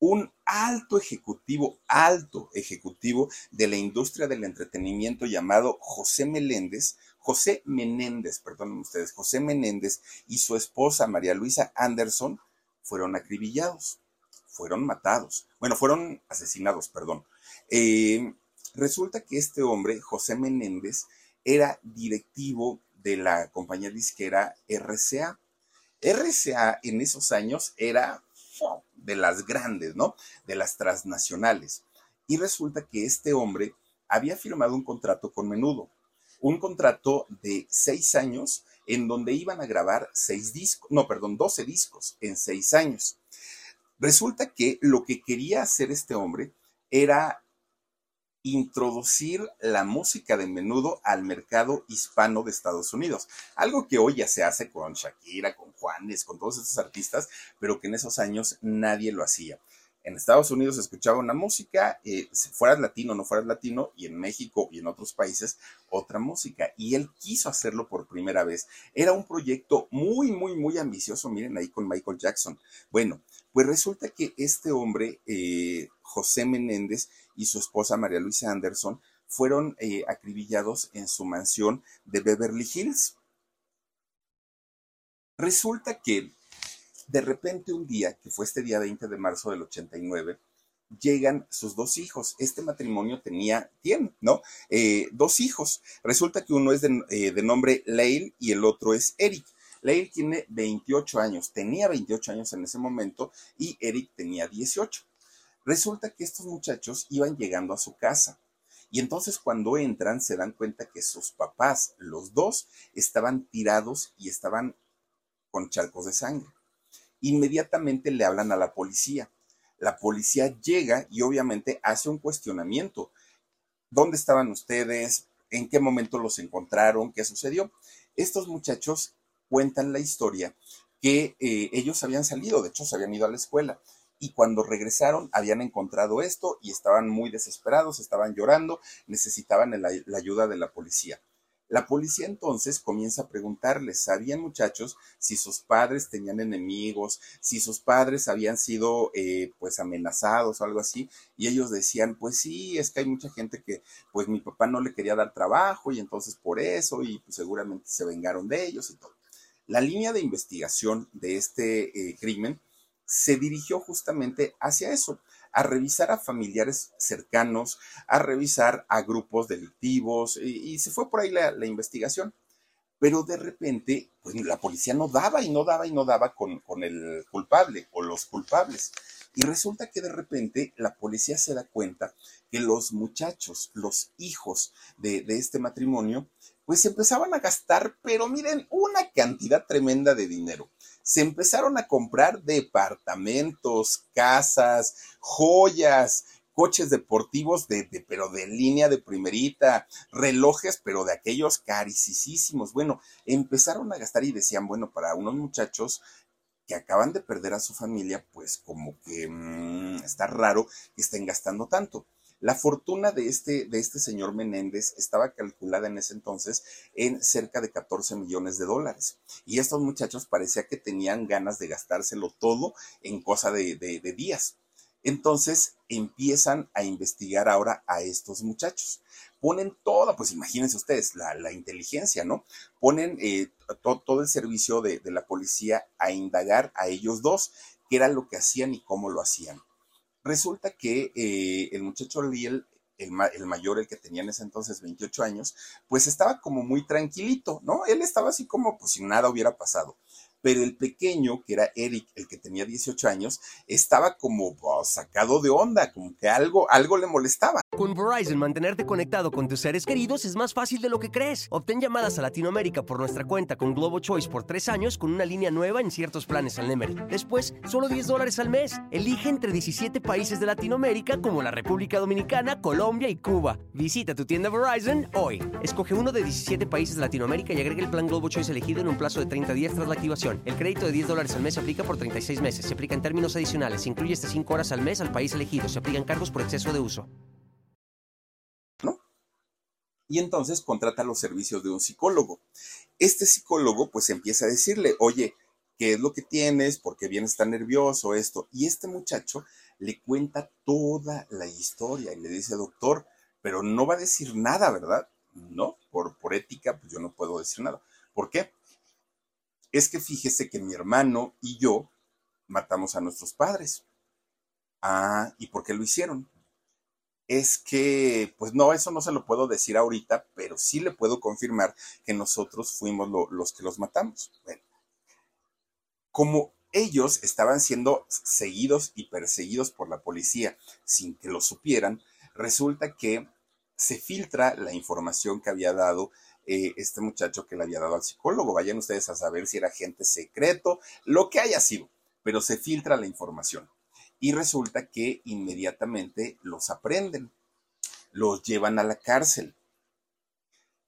un alto ejecutivo, alto ejecutivo de la industria del entretenimiento llamado José Meléndez, José Menéndez, perdónen ustedes, José Menéndez y su esposa María Luisa Anderson fueron acribillados, fueron matados, bueno, fueron asesinados, perdón. Eh, resulta que este hombre, José Menéndez, era directivo de la compañía disquera RCA. RCA en esos años era de las grandes, ¿no? De las transnacionales. Y resulta que este hombre había firmado un contrato con Menudo, un contrato de seis años en donde iban a grabar seis discos, no, perdón, doce discos en seis años. Resulta que lo que quería hacer este hombre era introducir la música de menudo al mercado hispano de Estados Unidos. Algo que hoy ya se hace con Shakira, con Juanes, con todos esos artistas, pero que en esos años nadie lo hacía en Estados Unidos se escuchaba una música, eh, si fueras latino o no fueras latino, y en México y en otros países otra música. Y él quiso hacerlo por primera vez. Era un proyecto muy, muy, muy ambicioso, miren ahí con Michael Jackson. Bueno, pues resulta que este hombre, eh, José Menéndez, y su esposa María Luisa Anderson, fueron eh, acribillados en su mansión de Beverly Hills. Resulta que de repente un día, que fue este día 20 de marzo del 89, llegan sus dos hijos. Este matrimonio tenía, tiene, ¿no? Eh, dos hijos. Resulta que uno es de, eh, de nombre Leil y el otro es Eric. Leil tiene 28 años, tenía 28 años en ese momento y Eric tenía 18. Resulta que estos muchachos iban llegando a su casa. Y entonces cuando entran se dan cuenta que sus papás, los dos, estaban tirados y estaban con charcos de sangre inmediatamente le hablan a la policía. La policía llega y obviamente hace un cuestionamiento. ¿Dónde estaban ustedes? ¿En qué momento los encontraron? ¿Qué sucedió? Estos muchachos cuentan la historia que eh, ellos habían salido, de hecho se habían ido a la escuela y cuando regresaron habían encontrado esto y estaban muy desesperados, estaban llorando, necesitaban la ayuda de la policía. La policía entonces comienza a preguntarles, ¿sabían muchachos si sus padres tenían enemigos, si sus padres habían sido eh, pues amenazados o algo así? Y ellos decían, pues sí, es que hay mucha gente que pues mi papá no le quería dar trabajo y entonces por eso y seguramente se vengaron de ellos y todo. La línea de investigación de este eh, crimen se dirigió justamente hacia eso, a revisar a familiares cercanos, a revisar a grupos delictivos, y, se fue por ahí la, investigación. Pero de repente, pues la policía no daba y no daba y no daba con, con el culpable o los culpables. Y resulta que de repente la policía se da cuenta que los muchachos, los hijos de, de, este matrimonio, pues empezaban a gastar, pero miren, una cantidad tremenda de dinero se empezaron a comprar departamentos, casas, joyas, coches deportivos de, pero de línea de primerita, relojes, pero de aquellos carísimos. Bueno, empezaron a gastar y decían, bueno, para unos muchachos que acaban de perder a su familia, pues como que mm, está raro que estén gastando tanto. La fortuna de este, de este señor Menéndez estaba calculada en ese entonces en cerca de 14 millones de dólares. Y estos muchachos parecía que tenían ganas de gastárselo todo en cosa de, días. Entonces empiezan a investigar ahora a estos muchachos. Ponen toda, pues imagínense ustedes, la, inteligencia, ¿no? Ponen eh, todo el servicio de, de la policía a indagar a ellos dos, qué era lo que hacían y cómo lo hacían. Resulta que eh, el muchacho Liel, el, el, mayor, el que tenía en ese entonces 28 años, pues estaba como muy tranquilito, ¿no? Él estaba así como pues si nada hubiera pasado pero el pequeño, que era Eric, el que tenía 18 años, estaba como oh, sacado de onda, como que algo, algo le molestaba. Con Verizon, mantenerte conectado con tus seres queridos es más fácil de lo que crees. Obtén llamadas a Latinoamérica por nuestra cuenta con Globo Choice por tres años con una línea nueva en ciertos planes al Nemery. Después, solo 10 dólares al mes. Elige entre 17 países de Latinoamérica como la República Dominicana, Colombia y Cuba. Visita tu tienda Verizon hoy. Escoge uno de 17 países de Latinoamérica y agrega el plan Globo Choice elegido en un plazo de 30 días tras la activación. El crédito de 10 dólares al mes se aplica por 36 meses. Se aplica en términos adicionales. Se incluye hasta 5 horas al mes al país elegido. Se aplican cargos por exceso de uso. ¿No? Y entonces contrata los servicios de un psicólogo. Este psicólogo pues empieza a decirle, oye, ¿qué es lo que tienes? ¿Por qué vienes tan nervioso? Esto. Y este muchacho le cuenta toda la historia y le dice, doctor, pero no va a decir nada, ¿verdad? No, por, por ética, pues yo no puedo decir nada. ¿Por qué? Es que fíjese que mi hermano y yo matamos a nuestros padres. Ah, ¿y por qué lo hicieron? Es que, pues no, eso no se lo puedo decir ahorita, pero sí le puedo confirmar que nosotros fuimos los que los matamos. Bueno, como ellos estaban siendo seguidos y perseguidos por la policía sin que lo supieran, resulta que se filtra la información que había dado eh, este muchacho que le había dado al psicólogo. Vayan ustedes a saber si era agente secreto, lo que haya sido, pero se filtra la información. Y resulta que inmediatamente los aprenden, los llevan a la cárcel.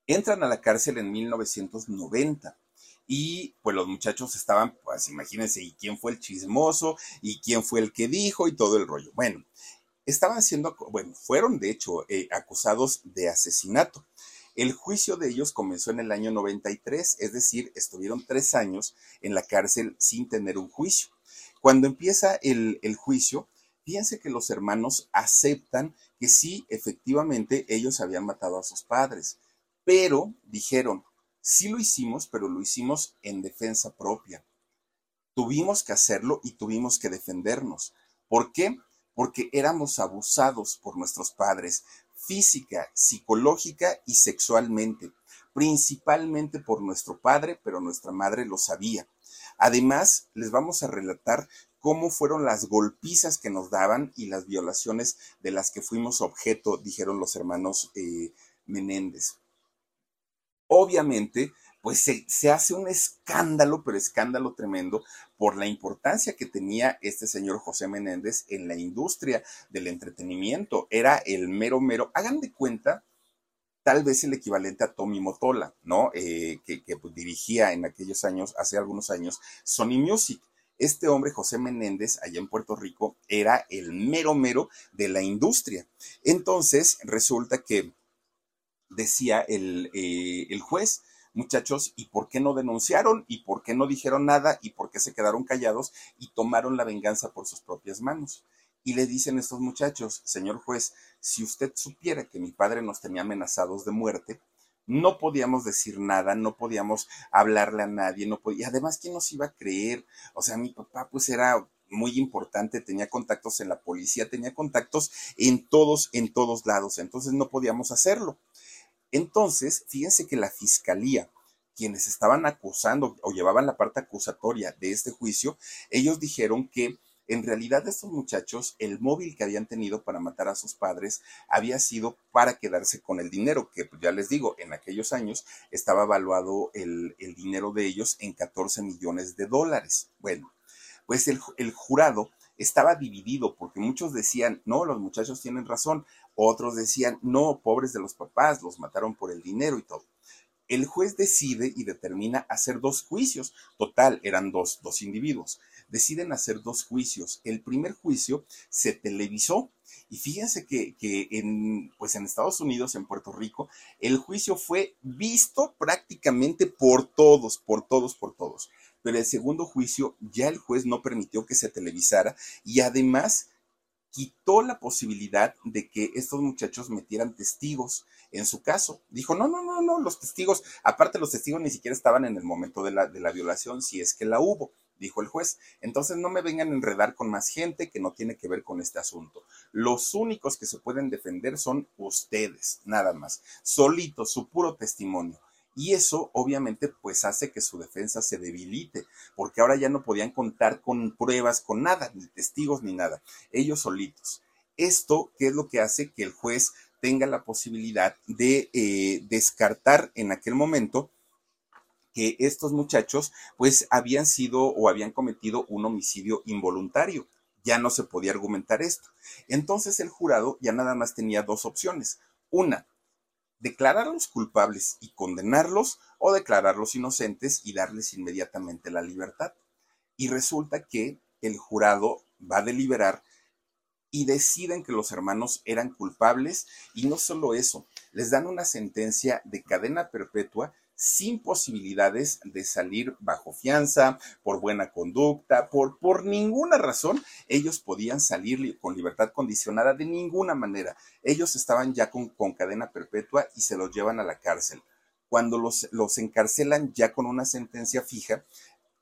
Entran a la cárcel en 1990 y pues los muchachos estaban, pues imagínense, ¿y quién fue el chismoso? ¿Y quién fue el que dijo? Y todo el rollo. Bueno, estaban siendo, bueno, fueron de hecho eh, acusados de asesinato. El juicio de ellos comenzó en el año 93, es decir, estuvieron tres años en la cárcel sin tener un juicio. Cuando empieza el, juicio, fíjense que los hermanos aceptan que sí, efectivamente, ellos habían matado a sus padres, pero dijeron, sí lo hicimos, pero lo hicimos en defensa propia. Tuvimos que hacerlo y tuvimos que defendernos. ¿Por qué? Porque éramos abusados por nuestros padres, física, psicológica y sexualmente, principalmente por nuestro padre, pero nuestra madre lo sabía. Además, les vamos a relatar cómo fueron las golpizas que nos daban y las violaciones de las que fuimos objeto, dijeron los hermanos eh, Menéndez. Obviamente, pues se, hace un escándalo, pero escándalo tremendo, por la importancia que tenía este señor José Menéndez en la industria del entretenimiento. Era el mero, mero, hagan de cuenta, tal vez el equivalente a Tommy Motola, ¿no? Eh, que, pues, dirigía en aquellos años, hace algunos años, Sony Music. Este hombre, José Menéndez, allá en Puerto Rico, era el mero, mero de la industria. Entonces, resulta que decía el, eh, el juez, muchachos, ¿y por qué no denunciaron? ¿Y por qué no dijeron nada? ¿Y por qué se quedaron callados y tomaron la venganza por sus propias manos? Y le dicen estos muchachos, señor juez, si usted supiera que mi padre nos tenía amenazados de muerte, no podíamos decir nada, no podíamos hablarle a nadie, no podía, además, ¿quién nos iba a creer? O sea, mi papá pues era muy importante, tenía contactos en la policía, tenía contactos en todos, en todos lados, entonces no podíamos hacerlo. Entonces, fíjense que la fiscalía, quienes estaban acusando o llevaban la parte acusatoria de este juicio, ellos dijeron que en realidad estos muchachos, el móvil que habían tenido para matar a sus padres había sido para quedarse con el dinero, que pues, ya les digo, en aquellos años estaba evaluado el, dinero de ellos en 14 millones de dólares. Bueno, pues el, el jurado estaba dividido porque muchos decían, no, los muchachos tienen razón, otros decían, no, pobres de los papás, los mataron por el dinero y todo. El juez decide y determina hacer dos juicios. Total, eran dos, dos individuos. Deciden hacer dos juicios. El primer juicio se televisó y fíjense que, que, en, pues en Estados Unidos, en Puerto Rico, el juicio fue visto prácticamente por todos, por todos, por todos. Pero el segundo juicio ya el juez no permitió que se televisara y además quitó la posibilidad de que estos muchachos metieran testigos en su caso. Dijo, no, no, no, no, los testigos, aparte los testigos ni siquiera estaban en el momento de la, de la violación, si es que la hubo, dijo el juez. Entonces no me vengan a enredar con más gente que no tiene que ver con este asunto. Los únicos que se pueden defender son ustedes, nada más, solitos, su puro testimonio. Y eso obviamente pues hace que su defensa se debilite, porque ahora ya no podían contar con pruebas, con nada, ni testigos, ni nada, ellos solitos. Esto, ¿qué es lo que hace que el juez tenga la posibilidad de eh, descartar en aquel momento que estos muchachos pues habían sido o habían cometido un homicidio involuntario. Ya no se podía argumentar esto. Entonces el jurado ya nada más tenía dos opciones. Una, declararlos culpables y condenarlos o declararlos inocentes y darles inmediatamente la libertad. Y resulta que el jurado va a deliberar y deciden que los hermanos eran culpables y no solo eso, les dan una sentencia de cadena perpetua sin posibilidades de salir bajo fianza, por buena conducta, por, por ninguna razón, ellos podían salir con libertad condicionada de ninguna manera. Ellos estaban ya con, con cadena perpetua y se los llevan a la cárcel. Cuando los, los encarcelan ya con una sentencia fija,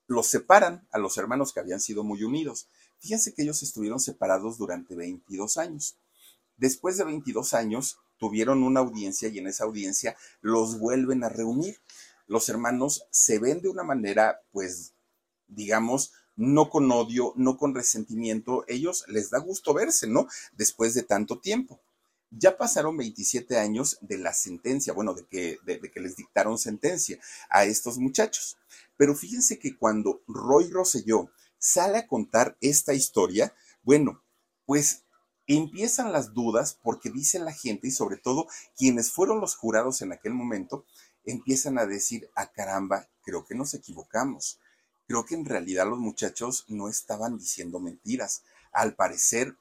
los separan a los hermanos que habían sido muy unidos. Fíjense que ellos estuvieron separados durante 22 años. Después de 22 años, tuvieron una audiencia y en esa audiencia los vuelven a reunir. Los hermanos se ven de una manera, pues, digamos, no con odio, no con resentimiento, ellos les da gusto verse, ¿no? Después de tanto tiempo. Ya pasaron 27 años de la sentencia, bueno, de que, de, que les dictaron sentencia a estos muchachos. Pero fíjense que cuando Roy Rosselló sale a contar esta historia, bueno, pues empiezan las dudas porque dice la gente y sobre todo quienes fueron los jurados en aquel momento, empiezan a decir, a ah, caramba, creo que nos equivocamos. Creo que en realidad los muchachos no estaban diciendo mentiras. Al parecer,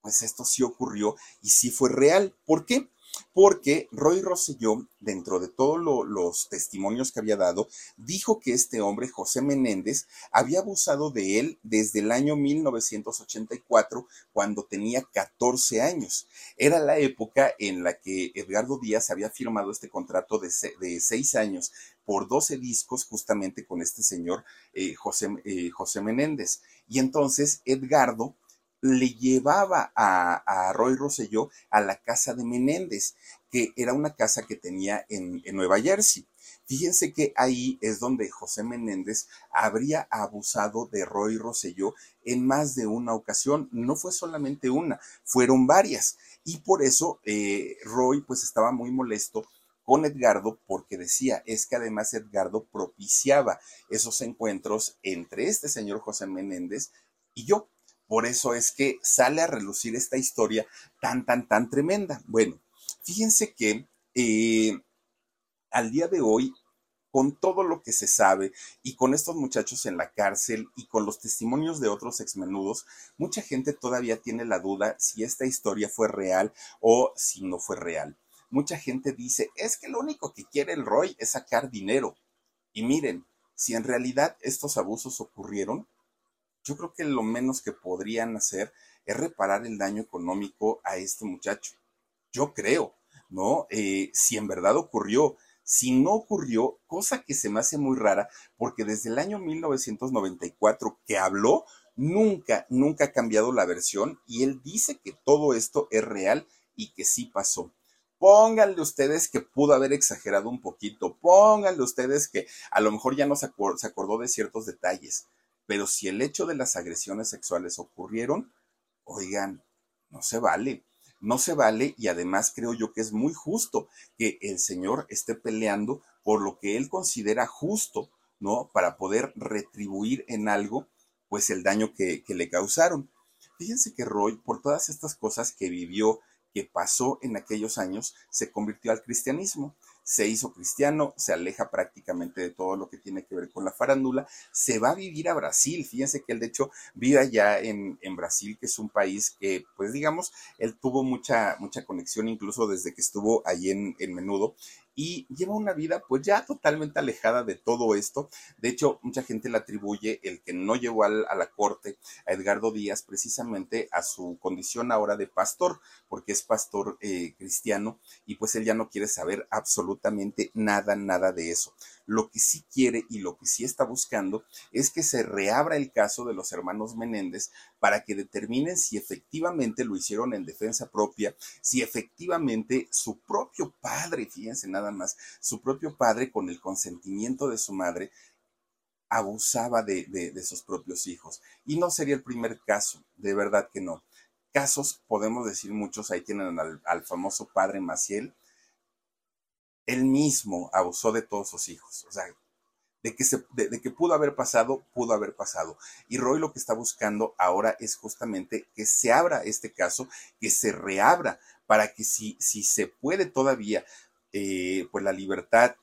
pues esto sí ocurrió y sí fue real. ¿Por qué? Porque Roy Rosselló, dentro de todos los testimonios que había dado, dijo que este hombre, José Menéndez, había abusado de él desde el año 1984, cuando tenía 14 años. Era la época en la que Edgardo Díaz había firmado este contrato de, seis años por 12 discos justamente con este señor eh, José, eh, José Menéndez. Y entonces Edgardo le llevaba a, Roy Rosselló a la casa de Menéndez, que era una casa que tenía en, Nueva Jersey. Fíjense que ahí es donde José Menéndez habría abusado de Roy Rosselló en más de una ocasión. No fue solamente una, fueron varias. Y por eso eh, Roy pues estaba muy molesto con Edgardo porque decía, es que además Edgardo propiciaba esos encuentros entre este señor José Menéndez y yo. Por eso es que sale a relucir esta historia tan, tan, tan tremenda. Bueno, fíjense que eh, al día de hoy, con todo lo que se sabe y con estos muchachos en la cárcel y con los testimonios de otros exmenudos, mucha gente todavía tiene la duda si esta historia fue real o si no fue real. Mucha gente dice, es que lo único que quiere el Roy es sacar dinero. Y miren, si en realidad estos abusos ocurrieron, yo creo que lo menos que podrían hacer es reparar el daño económico a este muchacho. Yo creo, ¿no? Eh, si en verdad ocurrió, si no ocurrió, cosa que se me hace muy rara, porque desde el año 1994 que habló, nunca, nunca ha cambiado la versión y él dice que todo esto es real y que sí pasó. Pónganle ustedes que pudo haber exagerado un poquito, pónganle ustedes que a lo mejor ya no se, se acordó de ciertos detalles, pero si el hecho de las agresiones sexuales ocurrieron, oigan, no se vale, no se vale y además creo yo que es muy justo que el Señor esté peleando por lo que él considera justo, ¿no? Para poder retribuir en algo, pues el daño que, le causaron. Fíjense que Roy, por todas estas cosas que vivió, que pasó en aquellos años, se convirtió al cristianismo se hizo cristiano, se aleja prácticamente de todo lo que tiene que ver con la farándula, se va a vivir a Brasil. Fíjense que él de hecho vive allá en, en Brasil, que es un país que, pues digamos, él tuvo mucha, mucha conexión incluso desde que estuvo allí en, en Menudo y lleva una vida pues ya totalmente alejada de todo esto. De hecho, mucha gente le atribuye el que no llegó a la corte a Edgardo Díaz precisamente a su condición ahora de pastor, porque es pastor eh, cristiano y pues él ya no quiere saber absolutamente nada, nada de eso. Lo que sí quiere y lo que sí está buscando es que se reabra el caso de los hermanos Menéndez para que determinen si efectivamente lo hicieron en defensa propia, si efectivamente su propio padre, fíjense nada más, su propio padre con el consentimiento de su madre, abusaba de, sus propios hijos. Y no sería el primer caso, de verdad que no. Casos, podemos decir muchos, ahí tienen al, al famoso padre Maciel, él mismo abusó de todos sus hijos. O sea, de que, se, de, que pudo haber pasado, pudo haber pasado. Y Roy lo que está buscando ahora es justamente que se abra este caso, que se reabra, para que si, si se puede todavía, eh, pues la libertad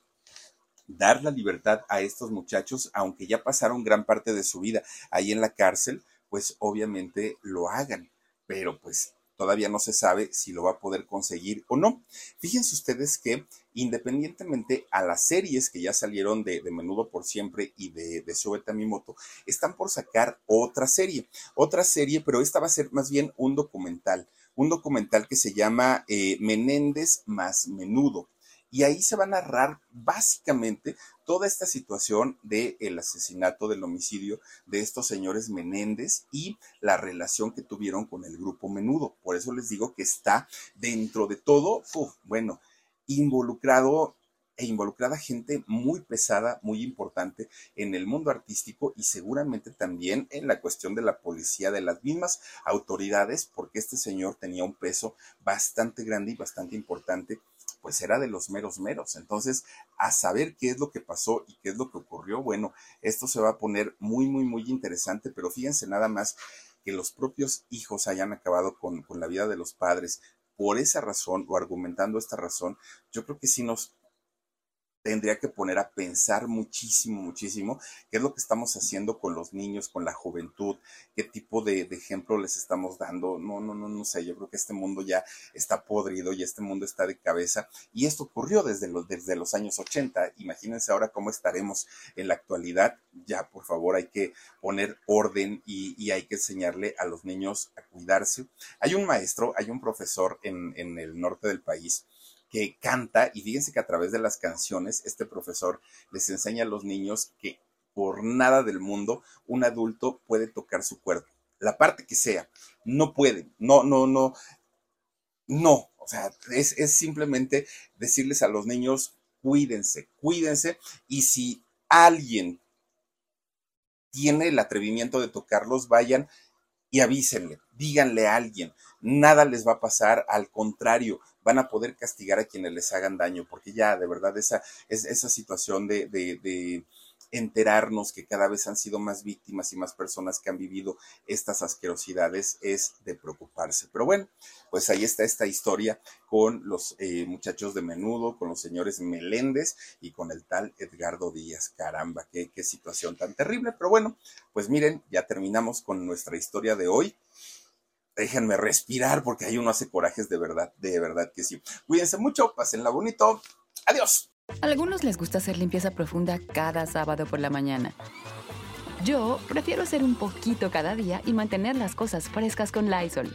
dar la libertad a estos muchachos, aunque ya pasaron gran parte de su vida ahí en la cárcel, pues obviamente lo hagan. Pero pues todavía no se sabe si lo va a poder conseguir o no. Fíjense ustedes que independientemente a las series que ya salieron de, Menudo por Siempre y de, de Shobeta Moto, están por sacar otra serie, otra serie, pero esta va a ser más bien un documental, un documental que se llama eh, Menéndez más Menudo y ahí se va a narrar básicamente toda esta situación del el asesinato, del homicidio de estos señores Menéndez y la relación que tuvieron con el grupo Menudo. Por eso les digo que está dentro de todo, bueno, involucrado e involucrada gente muy pesada, muy importante en el mundo artístico y seguramente también en la cuestión de la policía, de las mismas autoridades, porque este señor tenía un peso bastante grande y bastante importante pues era de los meros meros. Entonces, a saber qué es lo que pasó y qué es lo que ocurrió, bueno, esto se va a poner muy, muy, muy interesante, pero fíjense nada más que los propios hijos hayan acabado con, con la vida de los padres por esa razón o argumentando esta razón, yo creo que sí nos tendría que poner a pensar muchísimo, muchísimo qué es lo que estamos haciendo con los niños, con la juventud, qué tipo de, ejemplo les estamos dando. No, no, no, no sé, yo creo que este mundo ya está podrido y este mundo está de cabeza. Y esto ocurrió desde los, desde los años 80. Imagínense ahora cómo estaremos en la actualidad. Ya, por favor, hay que poner orden y, y hay que enseñarle a los niños a cuidarse. Hay un maestro, hay un profesor en, en el norte del país que canta y fíjense que a través de las canciones este profesor les enseña a los niños que por nada del mundo un adulto puede tocar su cuerpo, la parte que sea, no puede, no, no, no, no, o sea, es, es simplemente decirles a los niños, cuídense, cuídense y si alguien tiene el atrevimiento de tocarlos, vayan y avísenle, díganle a alguien, nada les va a pasar, al contrario, van a poder castigar a quienes les hagan daño, porque ya de verdad esa, es, esa situación de, de, enterarnos que cada vez han sido más víctimas y más personas que han vivido estas asquerosidades es de preocuparse. Pero bueno, pues ahí está esta historia con los eh, muchachos de menudo, con los señores Meléndez y con el tal Edgardo Díaz. Caramba, qué, qué situación tan terrible. Pero bueno, pues miren, ya terminamos con nuestra historia de hoy déjenme respirar porque ahí uno hace corajes de verdad, de verdad que sí. Cuídense mucho, pásenla bonito. Adiós. A algunos les gusta hacer limpieza profunda cada sábado por la mañana. Yo prefiero hacer un poquito cada día y mantener las cosas frescas con Lysol.